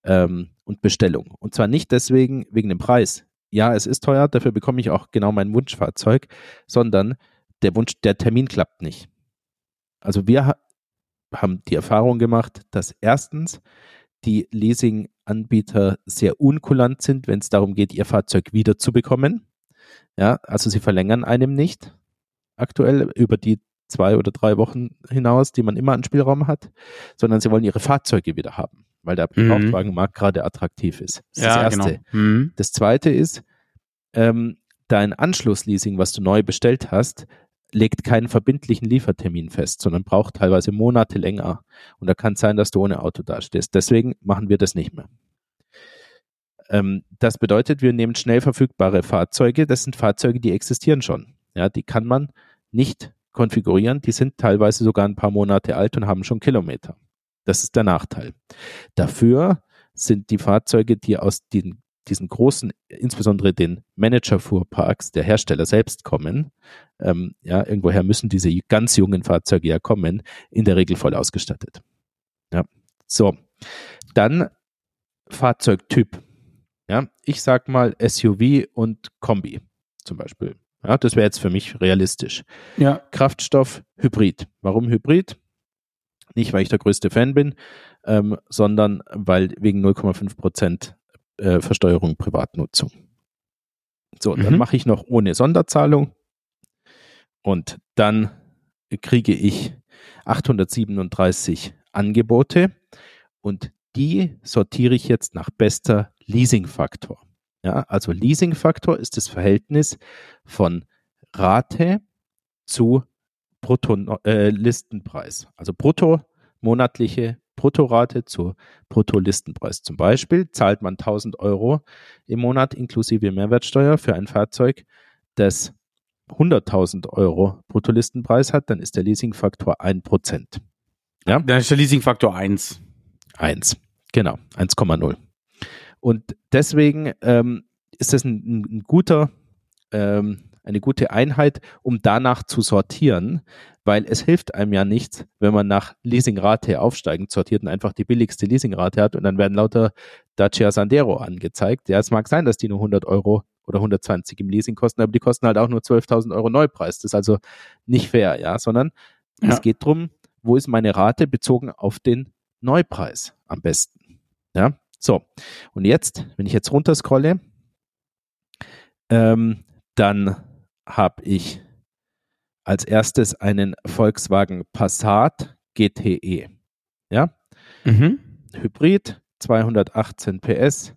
ähm, und Bestellung. Und zwar nicht deswegen wegen dem Preis. Ja, es ist teuer, dafür bekomme ich auch genau mein Wunschfahrzeug, sondern der Wunsch, der Termin klappt nicht. Also wir haben die Erfahrung gemacht, dass erstens die Leasing-Anbieter sehr unkulant sind, wenn es darum geht, ihr Fahrzeug wiederzubekommen. Ja, also sie verlängern einem nicht aktuell über die zwei oder drei Wochen hinaus, die man immer an Spielraum hat, sondern sie wollen ihre Fahrzeuge wieder haben, weil der mhm. Gebrauchtwagenmarkt gerade attraktiv ist. Das ja, ist das Erste. Genau. Mhm. Das Zweite ist, ähm, dein Anschlussleasing, was du neu bestellt hast, legt keinen verbindlichen Liefertermin fest, sondern braucht teilweise Monate länger. Und da kann es sein, dass du ohne Auto dastehst. Deswegen machen wir das nicht mehr. Ähm, das bedeutet, wir nehmen schnell verfügbare Fahrzeuge. Das sind Fahrzeuge, die existieren schon. Ja, die kann man nicht konfigurieren. Die sind teilweise sogar ein paar Monate alt und haben schon Kilometer. Das ist der Nachteil. Dafür sind die Fahrzeuge, die aus den diesen großen, insbesondere den Manager-Fuhrparks der Hersteller selbst kommen, ähm, ja, irgendwoher müssen diese ganz jungen Fahrzeuge ja kommen, in der Regel voll ausgestattet. Ja, so. Dann Fahrzeugtyp. Ja, ich sag mal SUV und Kombi zum Beispiel. Ja, das wäre jetzt für mich realistisch. Ja. Kraftstoff, Hybrid. Warum Hybrid? Nicht, weil ich der größte Fan bin, ähm, sondern weil wegen 0,5 Prozent äh, Versteuerung Privatnutzung. So, mhm. dann mache ich noch ohne Sonderzahlung und dann kriege ich 837 Angebote und die sortiere ich jetzt nach bester Leasingfaktor. Ja, also Leasingfaktor ist das Verhältnis von Rate zu Brutto-Listenpreis. Äh, also brutto monatliche Bruttorate zur Bruttolistenpreis. Zum Beispiel zahlt man 1000 Euro im Monat inklusive Mehrwertsteuer für ein Fahrzeug, das 100.000 Euro Bruttolistenpreis hat, dann ist der Leasingfaktor 1%. Ja? Dann ist der Leasingfaktor 1. 1, genau, 1,0. Und deswegen ähm, ist das ein, ein guter, ähm, eine gute Einheit, um danach zu sortieren, weil es hilft einem ja nichts, wenn man nach Leasingrate aufsteigend sortiert und einfach die billigste Leasingrate hat und dann werden lauter Dacia Sandero angezeigt. Ja, es mag sein, dass die nur 100 Euro oder 120 im Leasing kosten, aber die kosten halt auch nur 12.000 Euro Neupreis. Das ist also nicht fair, ja, sondern ja. es geht darum, wo ist meine Rate bezogen auf den Neupreis am besten. Ja, so. Und jetzt, wenn ich jetzt runterscrolle, ähm, dann habe ich als erstes einen Volkswagen Passat GTE. Ja, mhm. Hybrid, 218 PS,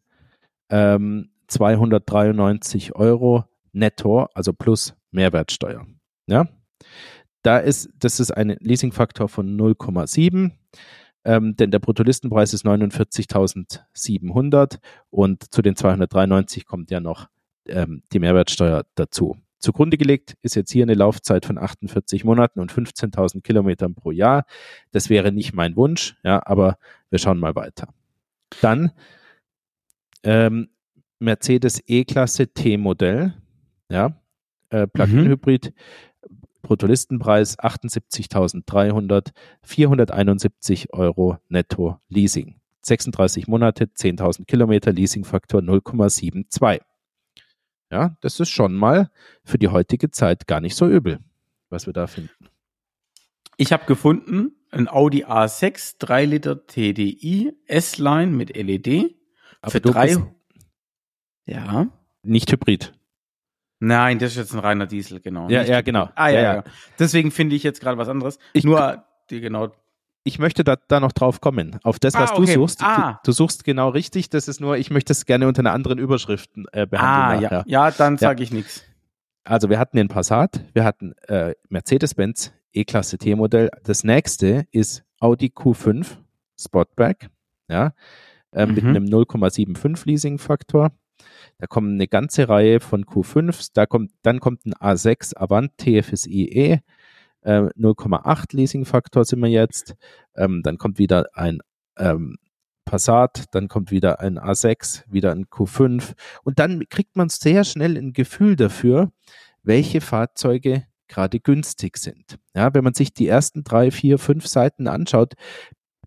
ähm, 293 Euro netto, also plus Mehrwertsteuer. Ja, da ist, das ist ein Leasingfaktor von 0,7. Ähm, denn der Bruttolistenpreis ist 49.700 und zu den 293 kommt ja noch ähm, die Mehrwertsteuer dazu. Zugrunde gelegt ist jetzt hier eine Laufzeit von 48 Monaten und 15.000 Kilometern pro Jahr. Das wäre nicht mein Wunsch, ja, aber wir schauen mal weiter. Dann ähm, Mercedes E-Klasse T-Modell, ja, äh, Plug-in-Hybrid, mhm. Bruttolistenpreis 78.300, 471 Euro netto Leasing. 36 Monate, 10.000 Kilometer, Leasingfaktor 0,72. Ja, das ist schon mal für die heutige Zeit gar nicht so übel, was wir da finden. Ich habe gefunden ein Audi A6 3 Liter TDI S-Line mit LED Aber für drei. Ja. Nicht Hybrid. Nein, das ist jetzt ein reiner Diesel, genau. Ja, ja, genau. Ah, ja, ja. ja. Deswegen finde ich jetzt gerade was anderes. Ich, Nur, die, genau, ich möchte da, da noch drauf kommen. Auf das, was ah, okay. du suchst. Ah. Du, du, suchst genau richtig. Das ist nur, ich möchte es gerne unter einer anderen Überschrift äh, behandeln. Ah, ja. ja, dann sage ja. ich nichts. Also wir hatten den Passat, wir hatten äh, Mercedes-Benz E-Klasse T-Modell. Das nächste ist Audi Q5 Sportback, ja, äh, mhm. mit einem 0,75 Leasing-Faktor. Da kommen eine ganze Reihe von Q5s. Da kommt, dann kommt ein A6 Avant TFSI E 0,8 äh, Leasing-Faktor sind wir jetzt. Ähm, dann kommt wieder ein ähm, Passat, dann kommt wieder ein A6, wieder ein Q5 und dann kriegt man sehr schnell ein Gefühl dafür, welche Fahrzeuge gerade günstig sind. Ja, wenn man sich die ersten drei, vier, fünf Seiten anschaut,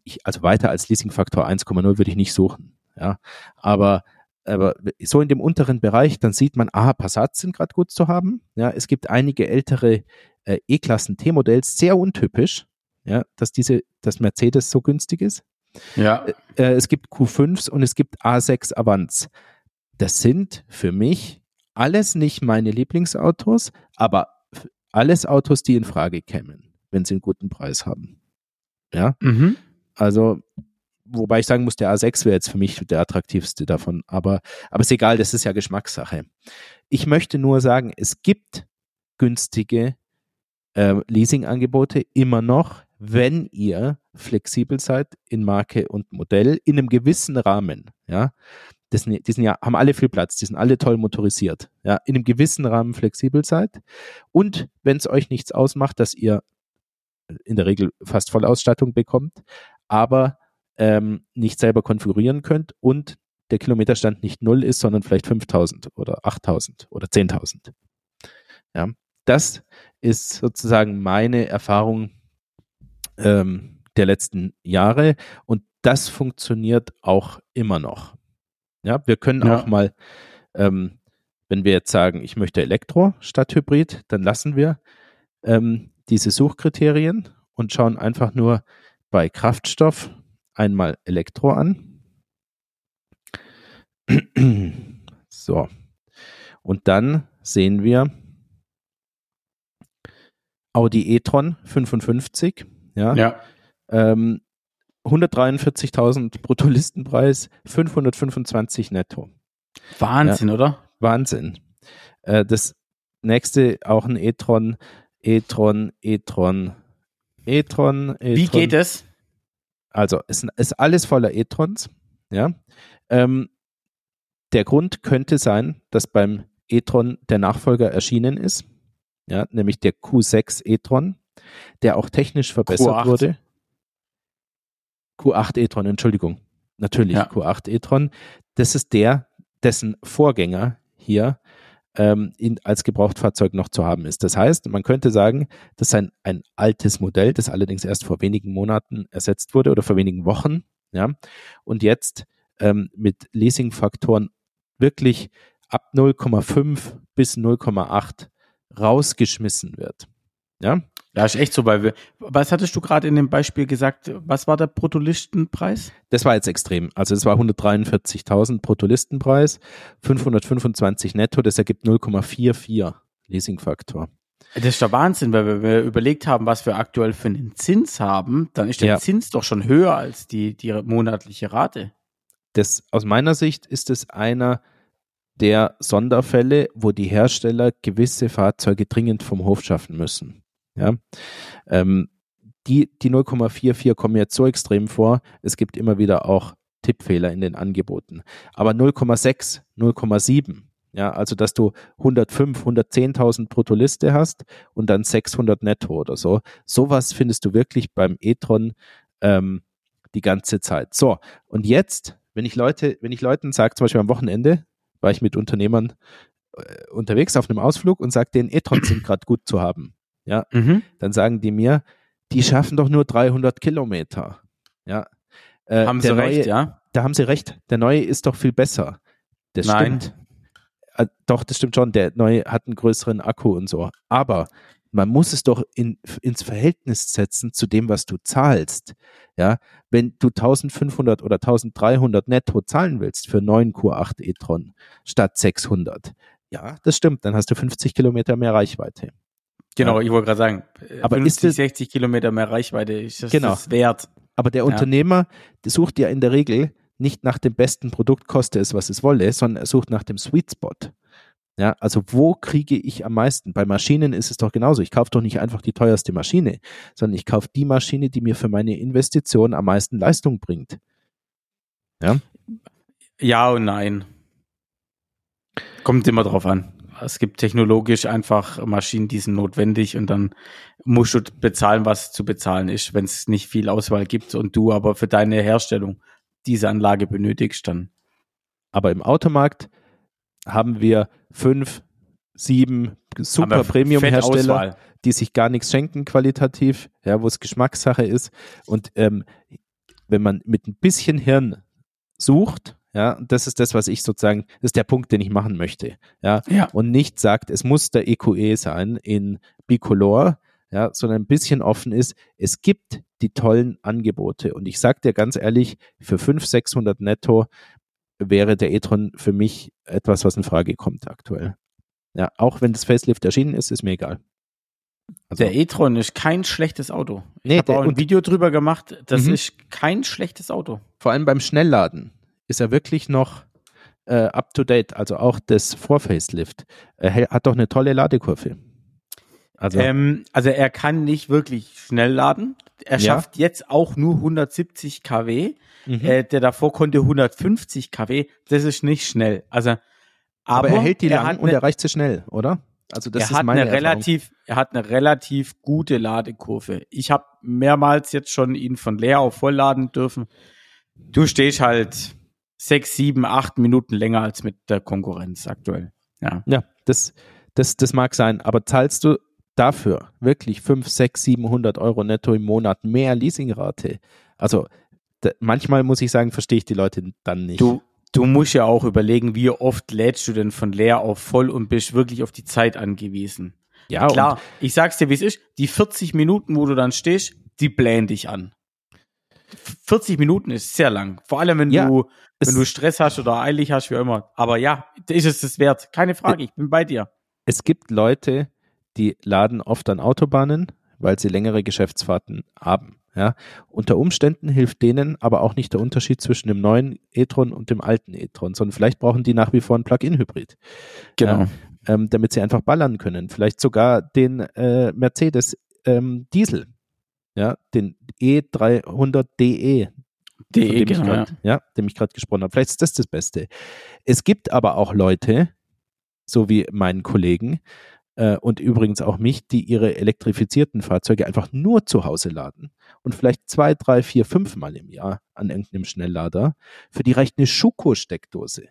ich, also weiter als Leasing-Faktor 1,0 würde ich nicht suchen. Ja, aber aber so in dem unteren Bereich, dann sieht man, ah, Passats sind gerade gut zu haben. Ja, es gibt einige ältere äh, E-Klassen T-Modells, sehr untypisch, ja, dass diese, dass Mercedes so günstig ist. Ja. Äh, äh es gibt Q5s und es gibt A6 Avants. Das sind für mich alles nicht meine Lieblingsautos, aber alles Autos, die in Frage kämen, wenn sie einen guten Preis haben. Ja. Mhm. Also wobei ich sagen muss, der A6 wäre jetzt für mich der attraktivste davon. Aber, aber ist egal, das ist ja Geschmackssache. Ich möchte nur sagen, es gibt günstige äh, Leasingangebote immer noch, wenn ihr flexibel seid in Marke und Modell in einem gewissen Rahmen. Ja, das die sind ja, haben alle viel Platz, die sind alle toll motorisiert. Ja, in einem gewissen Rahmen flexibel seid. Und wenn es euch nichts ausmacht, dass ihr in der Regel fast Vollausstattung bekommt, aber ähm, nicht selber konfigurieren könnt und der Kilometerstand nicht null ist, sondern vielleicht 5000 oder 8000 oder 10.000. Ja, das ist sozusagen meine Erfahrung ähm, der letzten Jahre und das funktioniert auch immer noch. Ja, wir können ja. auch mal, ähm, wenn wir jetzt sagen, ich möchte Elektro statt Hybrid, dann lassen wir ähm, diese Suchkriterien und schauen einfach nur bei Kraftstoff einmal Elektro an. So. Und dann sehen wir Audi e-tron 55. Ja. ja. Ähm, 143.000 Bruttolistenpreis, 525 netto. Wahnsinn, ja. oder? Wahnsinn. Äh, das nächste auch ein e-tron, e-tron, e-tron, e-tron, e-tron. Wie geht es? Also es ist alles voller e-trons. Ja. Ähm, der Grund könnte sein, dass beim e-tron der Nachfolger erschienen ist, ja, nämlich der Q6 e-tron, der auch technisch verbessert Q8. wurde. Q8 e-tron, Entschuldigung. Natürlich, ja. Q8 e-tron. Das ist der, dessen Vorgänger hier ähm, in, als Gebrauchtfahrzeug noch zu haben ist. Das heißt, man könnte sagen, das ist ein, ein altes Modell, das allerdings erst vor wenigen Monaten ersetzt wurde oder vor wenigen Wochen, ja, und jetzt ähm, mit Leasingfaktoren wirklich ab 0,5 bis 0,8 rausgeschmissen wird. Ja, ja, ist echt so, weil wir, was hattest du gerade in dem Beispiel gesagt? Was war der Bruttolistenpreis? Das war jetzt extrem. Also es war 143.000 Bruttolistenpreis, 525 netto, das ergibt 0,44 Leasingfaktor. Das ist der Wahnsinn, weil wir, wir überlegt haben, was wir aktuell für einen Zins haben, dann ist der ja. Zins doch schon höher als die, die monatliche Rate. Das, aus meiner Sicht ist es einer der Sonderfälle, wo die Hersteller gewisse Fahrzeuge dringend vom Hof schaffen müssen. Ja? Ähm, die die 0,44 kommen jetzt so extrem vor. Es gibt immer wieder auch Tippfehler in den Angeboten. Aber 0,6, 0,7, ja, also dass du 105, 110.000 Bruttoliste hast und dann 600 netto oder so. Sowas findest du wirklich beim e-tron ähm, die ganze Zeit. So, und jetzt, wenn ich Leute, wenn ich Leuten sage, zum Beispiel am Wochenende, war ich mit Unternehmern äh, unterwegs auf einem Ausflug und sage, den e-trons sind gerade gut zu haben ja, mhm. dann sagen die mir, die schaffen doch nur 300 Kilometer. Ja, äh, haben sie neue, recht, ja? Da haben sie recht. Der neue ist doch viel besser. Das Nein. stimmt. Äh, doch, das stimmt schon. Der neue hat einen größeren Akku und so. Aber man muss es doch in, ins Verhältnis setzen zu dem, was du zahlst. Ja, wenn du 1500 oder 1300 netto zahlen willst für 9 Q8 e-tron statt 600, ja, das stimmt, dann hast du 50 Kilometer mehr Reichweite. Genau, ja. ich wollte gerade sagen, aber 50, ist das, 60 Kilometer mehr Reichweite ist das, genau. das wert. Aber der Unternehmer der sucht ja in der Regel nicht nach dem besten Produkt, koste es, was es wolle, sondern er sucht nach dem Sweet Spot. Ja, also wo kriege ich am meisten? Bei Maschinen ist es doch genauso. Ich kaufe doch nicht einfach die teuerste Maschine, sondern ich kaufe die Maschine, die mir für meine Investition am meisten Leistung bringt. Ja? Ja und nein. Kommt immer drauf an es gibt technologisch einfach Maschinen, die sind notwendig und dann musst du bezahlen, was zu bezahlen ist, wenn es nicht viel Auswahl gibt und du aber für deine Herstellung diese Anlage benötigst, dann. Aber im Automarkt haben wir fünf, sieben super Premium-Hersteller, die sich gar nichts schenken qualitativ, ja, wo es Geschmackssache ist. Und ähm, wenn man mit ein bisschen Hirn sucht, ja, das ist das, was ich sozusagen, das ist der Punkt, den ich machen möchte. Ja, ja. und nicht sagt, es muss der EQE e sein in Bicolor, ja, sondern ein bisschen offen ist, es gibt die tollen Angebote. Und ich sage dir ganz ehrlich, für 500, 600 netto wäre der e-tron für mich etwas, was in Frage kommt aktuell. Ja, auch wenn das Facelift erschienen ist, ist mir egal. Also, der e-tron ist kein schlechtes Auto. Ich nee, habe auch ein Video drüber gemacht. Das mhm. ist kein schlechtes Auto. Vor allem beim Schnellladen ist er wirklich noch äh, up to date. Also auch das Vor-Facelift Er hat doch eine tolle Ladekurve. Also, ähm, also er kann nicht wirklich schnell laden. Er ja. schafft jetzt auch nur 170 kW. Mhm. Äh, der davor konnte 150 kW. Das ist nicht schnell. Also, aber, aber er hält die er lang und er reicht sie schnell, oder? Also das er ist hat meine eine relativ, er hat eine relativ gute Ladekurve. Ich habe mehrmals jetzt schon ihn von leer auf voll laden dürfen. Du stehst halt sechs, sieben, acht Minuten länger als mit der Konkurrenz aktuell. Ja, ja das, das, das mag sein, aber zahlst du dafür wirklich fünf, sechs, 700 Euro netto im Monat mehr Leasingrate? Also manchmal muss ich sagen, verstehe ich die Leute dann nicht. Du, du musst ja auch überlegen, wie oft lädst du denn von leer auf voll und bist wirklich auf die Zeit angewiesen. Ja, klar. Ich sag's dir, wie es ist. Die 40 Minuten, wo du dann stehst, die blähen dich an. 40 Minuten ist sehr lang. Vor allem, wenn ja, du, wenn du Stress hast oder eilig hast, wie immer. Aber ja, ist es das wert. Keine Frage, ich bin bei dir. Es gibt Leute, die laden oft an Autobahnen, weil sie längere Geschäftsfahrten haben. Ja, unter Umständen hilft denen aber auch nicht der Unterschied zwischen dem neuen e-tron und dem alten e-tron, sondern vielleicht brauchen die nach wie vor ein Plug-in-Hybrid. Genau. Ja, ähm, damit sie einfach ballern können. Vielleicht sogar den äh, Mercedes ähm, Diesel ja, den E300DE, DE, genau, grad, ja. ja, dem ich gerade gesprochen habe. Vielleicht ist das das Beste. Es gibt aber auch Leute, so wie meinen Kollegen äh, und übrigens auch mich, die ihre elektrifizierten Fahrzeuge einfach nur zu Hause laden und vielleicht zwei, drei, vier, fünf Mal im Jahr an irgendeinem Schnelllader. Für die reicht eine Schuko-Steckdose.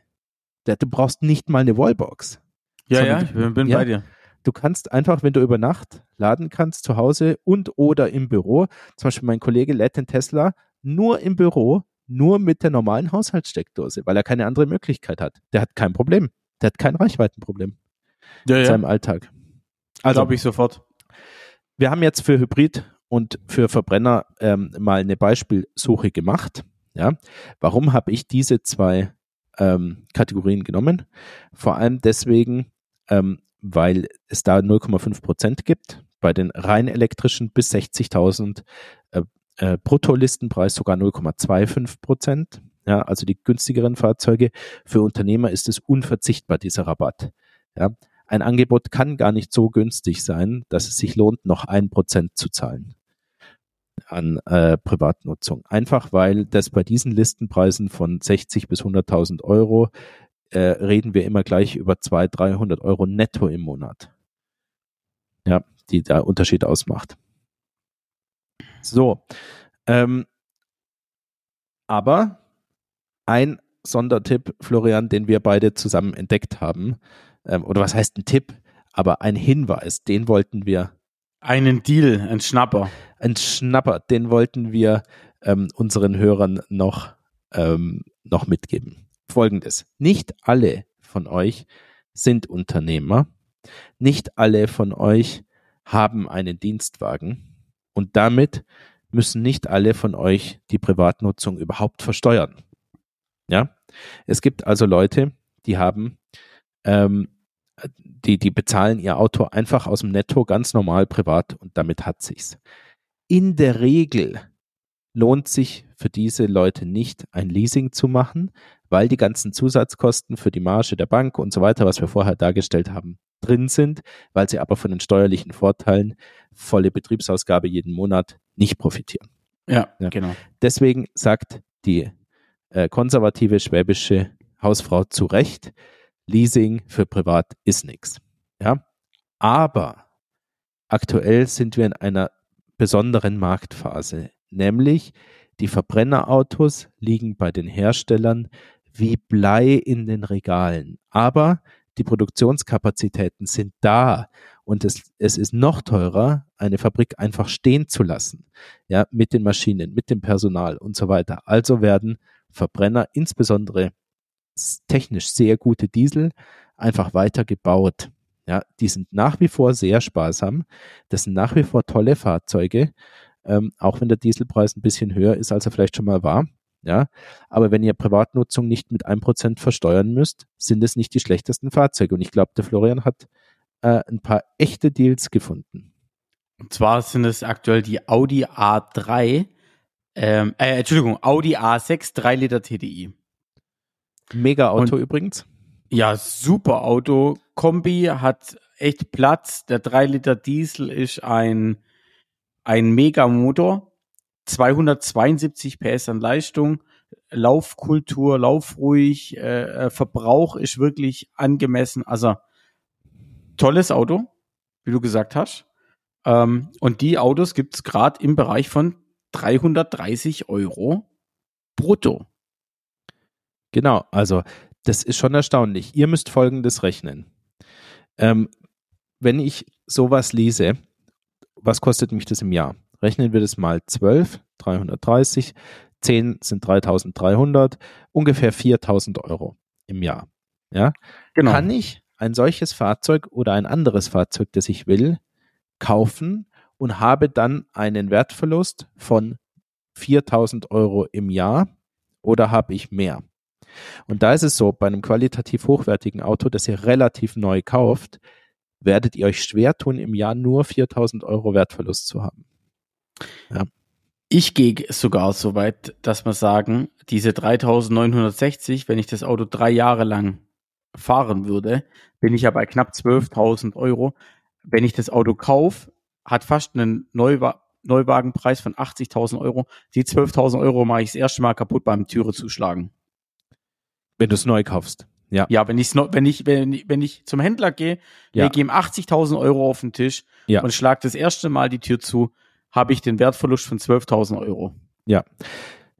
Du brauchst nicht mal eine Wallbox. Ja, ja, ich bin, bin ja, bei dir. Du kannst einfach, wenn du über Nacht laden kannst, zu Hause und oder im Büro, zum Beispiel mein Kollege lädt den Tesla nur im Büro, nur mit der normalen Haushaltssteckdose, weil er keine andere Möglichkeit hat. Der hat kein Problem. Der hat kein Reichweitenproblem ja, in ja. seinem Alltag. Also, Glaube ich sofort. Wir haben jetzt für Hybrid und für Verbrenner ähm, mal eine Beispielsuche gemacht. Ja, warum habe ich diese zwei ähm, Kategorien genommen? Vor allem deswegen, ähm, weil es da 0,5 Prozent gibt. Bei den rein elektrischen bis 60.000 äh, äh, Bruttolistenpreis sogar 0,25 Prozent. Ja, also die günstigeren Fahrzeuge. Für Unternehmer ist es unverzichtbar, dieser Rabatt. Ja, ein Angebot kann gar nicht so günstig sein, dass es sich lohnt, noch ein Prozent zu zahlen an äh, Privatnutzung. Einfach weil das bei diesen Listenpreisen von 60 bis 100.000 Euro äh, reden wir immer gleich über 200, 300 Euro netto im Monat. Ja, die der Unterschied ausmacht. So, ähm, aber ein Sondertipp, Florian, den wir beide zusammen entdeckt haben, ähm, oder was heißt ein Tipp, aber ein Hinweis, den wollten wir. Einen Deal, ein Schnapper. Ein Schnapper, den wollten wir ähm, unseren Hörern noch, ähm, noch mitgeben. Folgendes. Nicht alle von euch sind Unternehmer. Nicht alle von euch haben einen Dienstwagen. Und damit müssen nicht alle von euch die Privatnutzung überhaupt versteuern. Ja, es gibt also Leute, die haben ähm, die, die bezahlen ihr Auto einfach aus dem Netto ganz normal privat und damit hat sich's. In der Regel lohnt sich für diese Leute nicht, ein Leasing zu machen, weil die ganzen Zusatzkosten für die Marge der Bank und so weiter, was wir vorher dargestellt haben, drin sind, weil sie aber von den steuerlichen Vorteilen volle Betriebsausgabe jeden Monat nicht profitieren. Ja, ja. genau. Deswegen sagt die äh, konservative schwäbische Hausfrau zu Recht, Leasing für privat ist nichts. Ja, aber aktuell sind wir in einer besonderen Marktphase, nämlich die Verbrennerautos liegen bei den Herstellern wie Blei in den Regalen, aber die Produktionskapazitäten sind da und es, es ist noch teurer, eine Fabrik einfach stehen zu lassen, ja, mit den Maschinen, mit dem Personal und so weiter. Also werden Verbrenner, insbesondere technisch sehr gute Diesel einfach weiter gebaut. Ja, die sind nach wie vor sehr sparsam. Das sind nach wie vor tolle Fahrzeuge, ähm, auch wenn der Dieselpreis ein bisschen höher ist, als er vielleicht schon mal war. Ja, aber wenn ihr Privatnutzung nicht mit einem Prozent versteuern müsst, sind es nicht die schlechtesten Fahrzeuge. Und ich glaube, der Florian hat äh, ein paar echte Deals gefunden. Und zwar sind es aktuell die Audi A3, ähm, äh, Entschuldigung, Audi A6 3 Liter TDI. Mega Auto Und, übrigens. Ja, super Auto. Kombi hat echt Platz. Der 3 Liter Diesel ist ein, ein Mega-Motor. 272 PS an Leistung. Laufkultur, laufruhig, äh, äh, Verbrauch ist wirklich angemessen. Also tolles Auto, wie du gesagt hast. Ähm, und die Autos gibt es gerade im Bereich von 330 Euro brutto. Genau, also das ist schon erstaunlich. Ihr müsst Folgendes rechnen. Ähm, wenn ich sowas lese, was kostet mich das im Jahr? Rechnen wir das mal 12, 330, 10 sind 3300, ungefähr 4000 Euro im Jahr. Ja? Genau. Kann ich ein solches Fahrzeug oder ein anderes Fahrzeug, das ich will, kaufen und habe dann einen Wertverlust von 4000 Euro im Jahr oder habe ich mehr? Und da ist es so, bei einem qualitativ hochwertigen Auto, das ihr relativ neu kauft, werdet ihr euch schwer tun, im Jahr nur 4000 Euro Wertverlust zu haben. Ja. Ich gehe sogar so weit, dass wir sagen, diese 3960, wenn ich das Auto drei Jahre lang fahren würde, bin ich ja bei knapp 12.000 Euro. Wenn ich das Auto kaufe, hat fast einen Neuwa Neuwagenpreis von 80.000 Euro. Die 12.000 Euro mache ich das erste Mal kaputt beim Türe zuschlagen. Wenn du es neu kaufst. Ja. Ja, wenn, ich's wenn ich, wenn, wenn ich zum Händler gehe, ja. lege ihm 80.000 Euro auf den Tisch ja. und schlag das erste Mal die Tür zu, habe ich den Wertverlust von 12.000 Euro. Ja,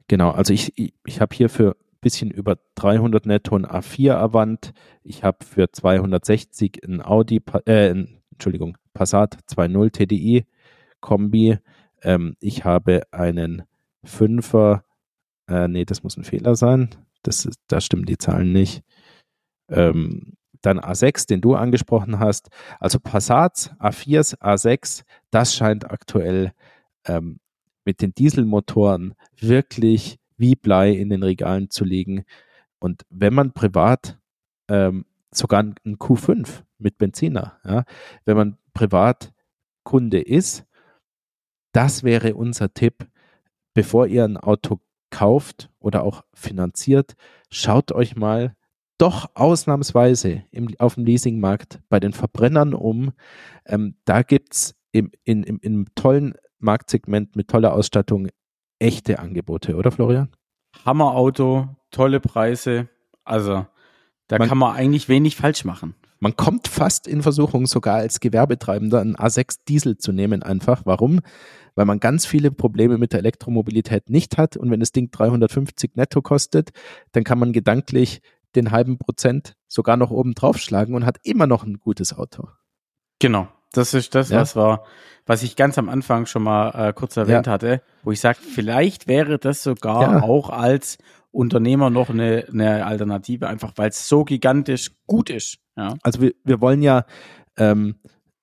genau. Also ich, ich, ich habe hier für bisschen über 300 netto ein A4 Avant. Ich habe für 260 ein Audi, äh, Entschuldigung, Passat 2.0 TDI Kombi. Ähm, ich habe einen 5er, äh, nee, das muss ein Fehler sein. Das da stimmen die Zahlen nicht. Ähm, dann A6, den du angesprochen hast. Also Passats, A4s, A6, das scheint aktuell ähm, mit den Dieselmotoren wirklich wie Blei in den Regalen zu liegen. Und wenn man privat ähm, sogar ein Q5 mit Benziner, ja, wenn man privat Kunde ist, das wäre unser Tipp, bevor ihr ein Auto kauft oder auch finanziert, schaut euch mal doch ausnahmsweise im, auf dem Leasingmarkt bei den Verbrennern um. Ähm, da gibt es im, in, im, im tollen Marktsegment mit toller Ausstattung echte Angebote, oder Florian? Hammerauto, tolle Preise. Also da man, kann man eigentlich wenig falsch machen. Man kommt fast in Versuchung, sogar als Gewerbetreibender einen A6 Diesel zu nehmen, einfach. Warum? Weil man ganz viele Probleme mit der Elektromobilität nicht hat. Und wenn das Ding 350 netto kostet, dann kann man gedanklich den halben Prozent sogar noch oben draufschlagen und hat immer noch ein gutes Auto. Genau. Das ist das, ja. was war, was ich ganz am Anfang schon mal äh, kurz erwähnt ja. hatte, wo ich sage, vielleicht wäre das sogar ja. auch als Unternehmer noch eine, eine Alternative, einfach weil es so gigantisch gut ist. Ja. Also wir, wir wollen ja ähm,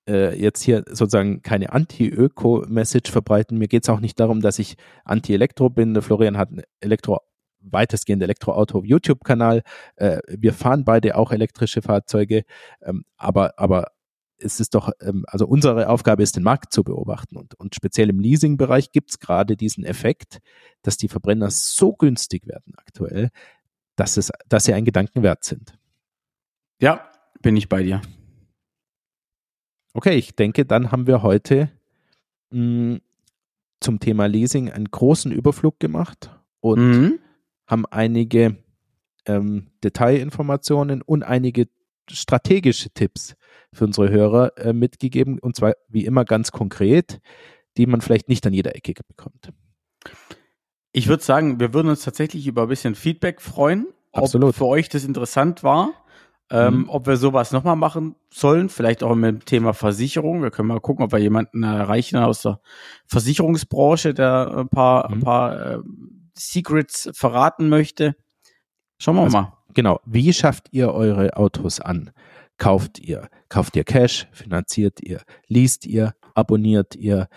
äh, jetzt hier sozusagen keine Anti-Öko-Message verbreiten. Mir geht es auch nicht darum, dass ich Anti-Elektro bin. Florian hat ein Elektro weitestgehend Elektroauto YouTube-Kanal. Äh, wir fahren beide auch elektrische Fahrzeuge, ähm, aber, aber es ist doch, ähm, also unsere Aufgabe ist, den Markt zu beobachten. Und, und speziell im Leasing-Bereich gibt es gerade diesen Effekt, dass die Verbrenner so günstig werden aktuell, dass, es, dass sie ein Gedanken wert sind. Ja, bin ich bei dir. Okay, ich denke, dann haben wir heute mh, hm, zum Thema Leasing einen großen Überflug gemacht und mhm. haben einige ähm, Detailinformationen und einige strategische Tipps für unsere Hörer äh, mitgegeben und zwar wie immer ganz konkret, die man vielleicht nicht an jeder Ecke bekommt. Ich würde sagen, wir würden uns tatsächlich über ein bisschen Feedback freuen, Absolut. ob für euch das interessant war, ähm, mhm. ob wir sowas nochmal machen sollen, vielleicht auch mit dem Thema Versicherung. Wir können mal gucken, ob wir jemanden erreichen aus der Versicherungsbranche, der ein paar, mhm. ein paar äh, Secrets verraten möchte. Schauen wir also, mal. Genau. Wie schafft ihr eure Autos an? Kauft ihr? Kauft ihr Cash? Finanziert ihr? Liest ihr? Abonniert ihr?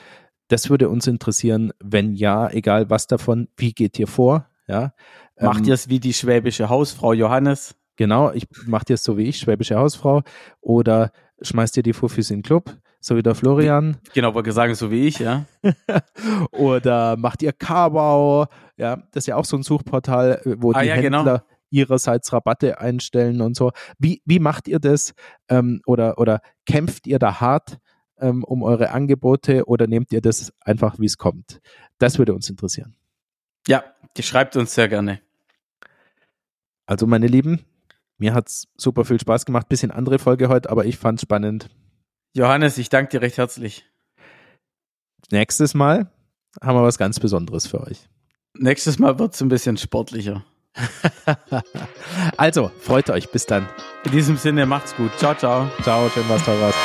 Das würde uns interessieren. Wenn ja, egal was davon, wie geht ihr vor? Ja. Macht ähm, ihr es wie die schwäbische Hausfrau Johannes? Genau, ich macht ihr es so wie ich, schwäbische Hausfrau, oder schmeißt ihr die Fuffis in den Club, so wie der Florian. Genau, wollte sagen, so wie ich, ja. oder macht ihr Karbau, ja, das ist ja auch so ein Suchportal, wo ah, die ja, genau. Händler, genau ihrerseits Rabatte einstellen und so. Wie, wie macht ihr das? Ähm, oder, oder kämpft ihr da hart ähm, um eure Angebote oder nehmt ihr das einfach, wie es kommt? Das würde uns interessieren. Ja, die schreibt uns sehr gerne. Also, meine Lieben, mir hat es super viel Spaß gemacht. Bisschen andere Folge heute, aber ich fand es spannend. Johannes, ich danke dir recht herzlich. Nächstes Mal haben wir was ganz Besonderes für euch. Nächstes Mal wird es ein bisschen sportlicher. also, freut euch. Bis dann. In diesem Sinne, macht's gut. Ciao, ciao. Ciao, schön was, Teuras.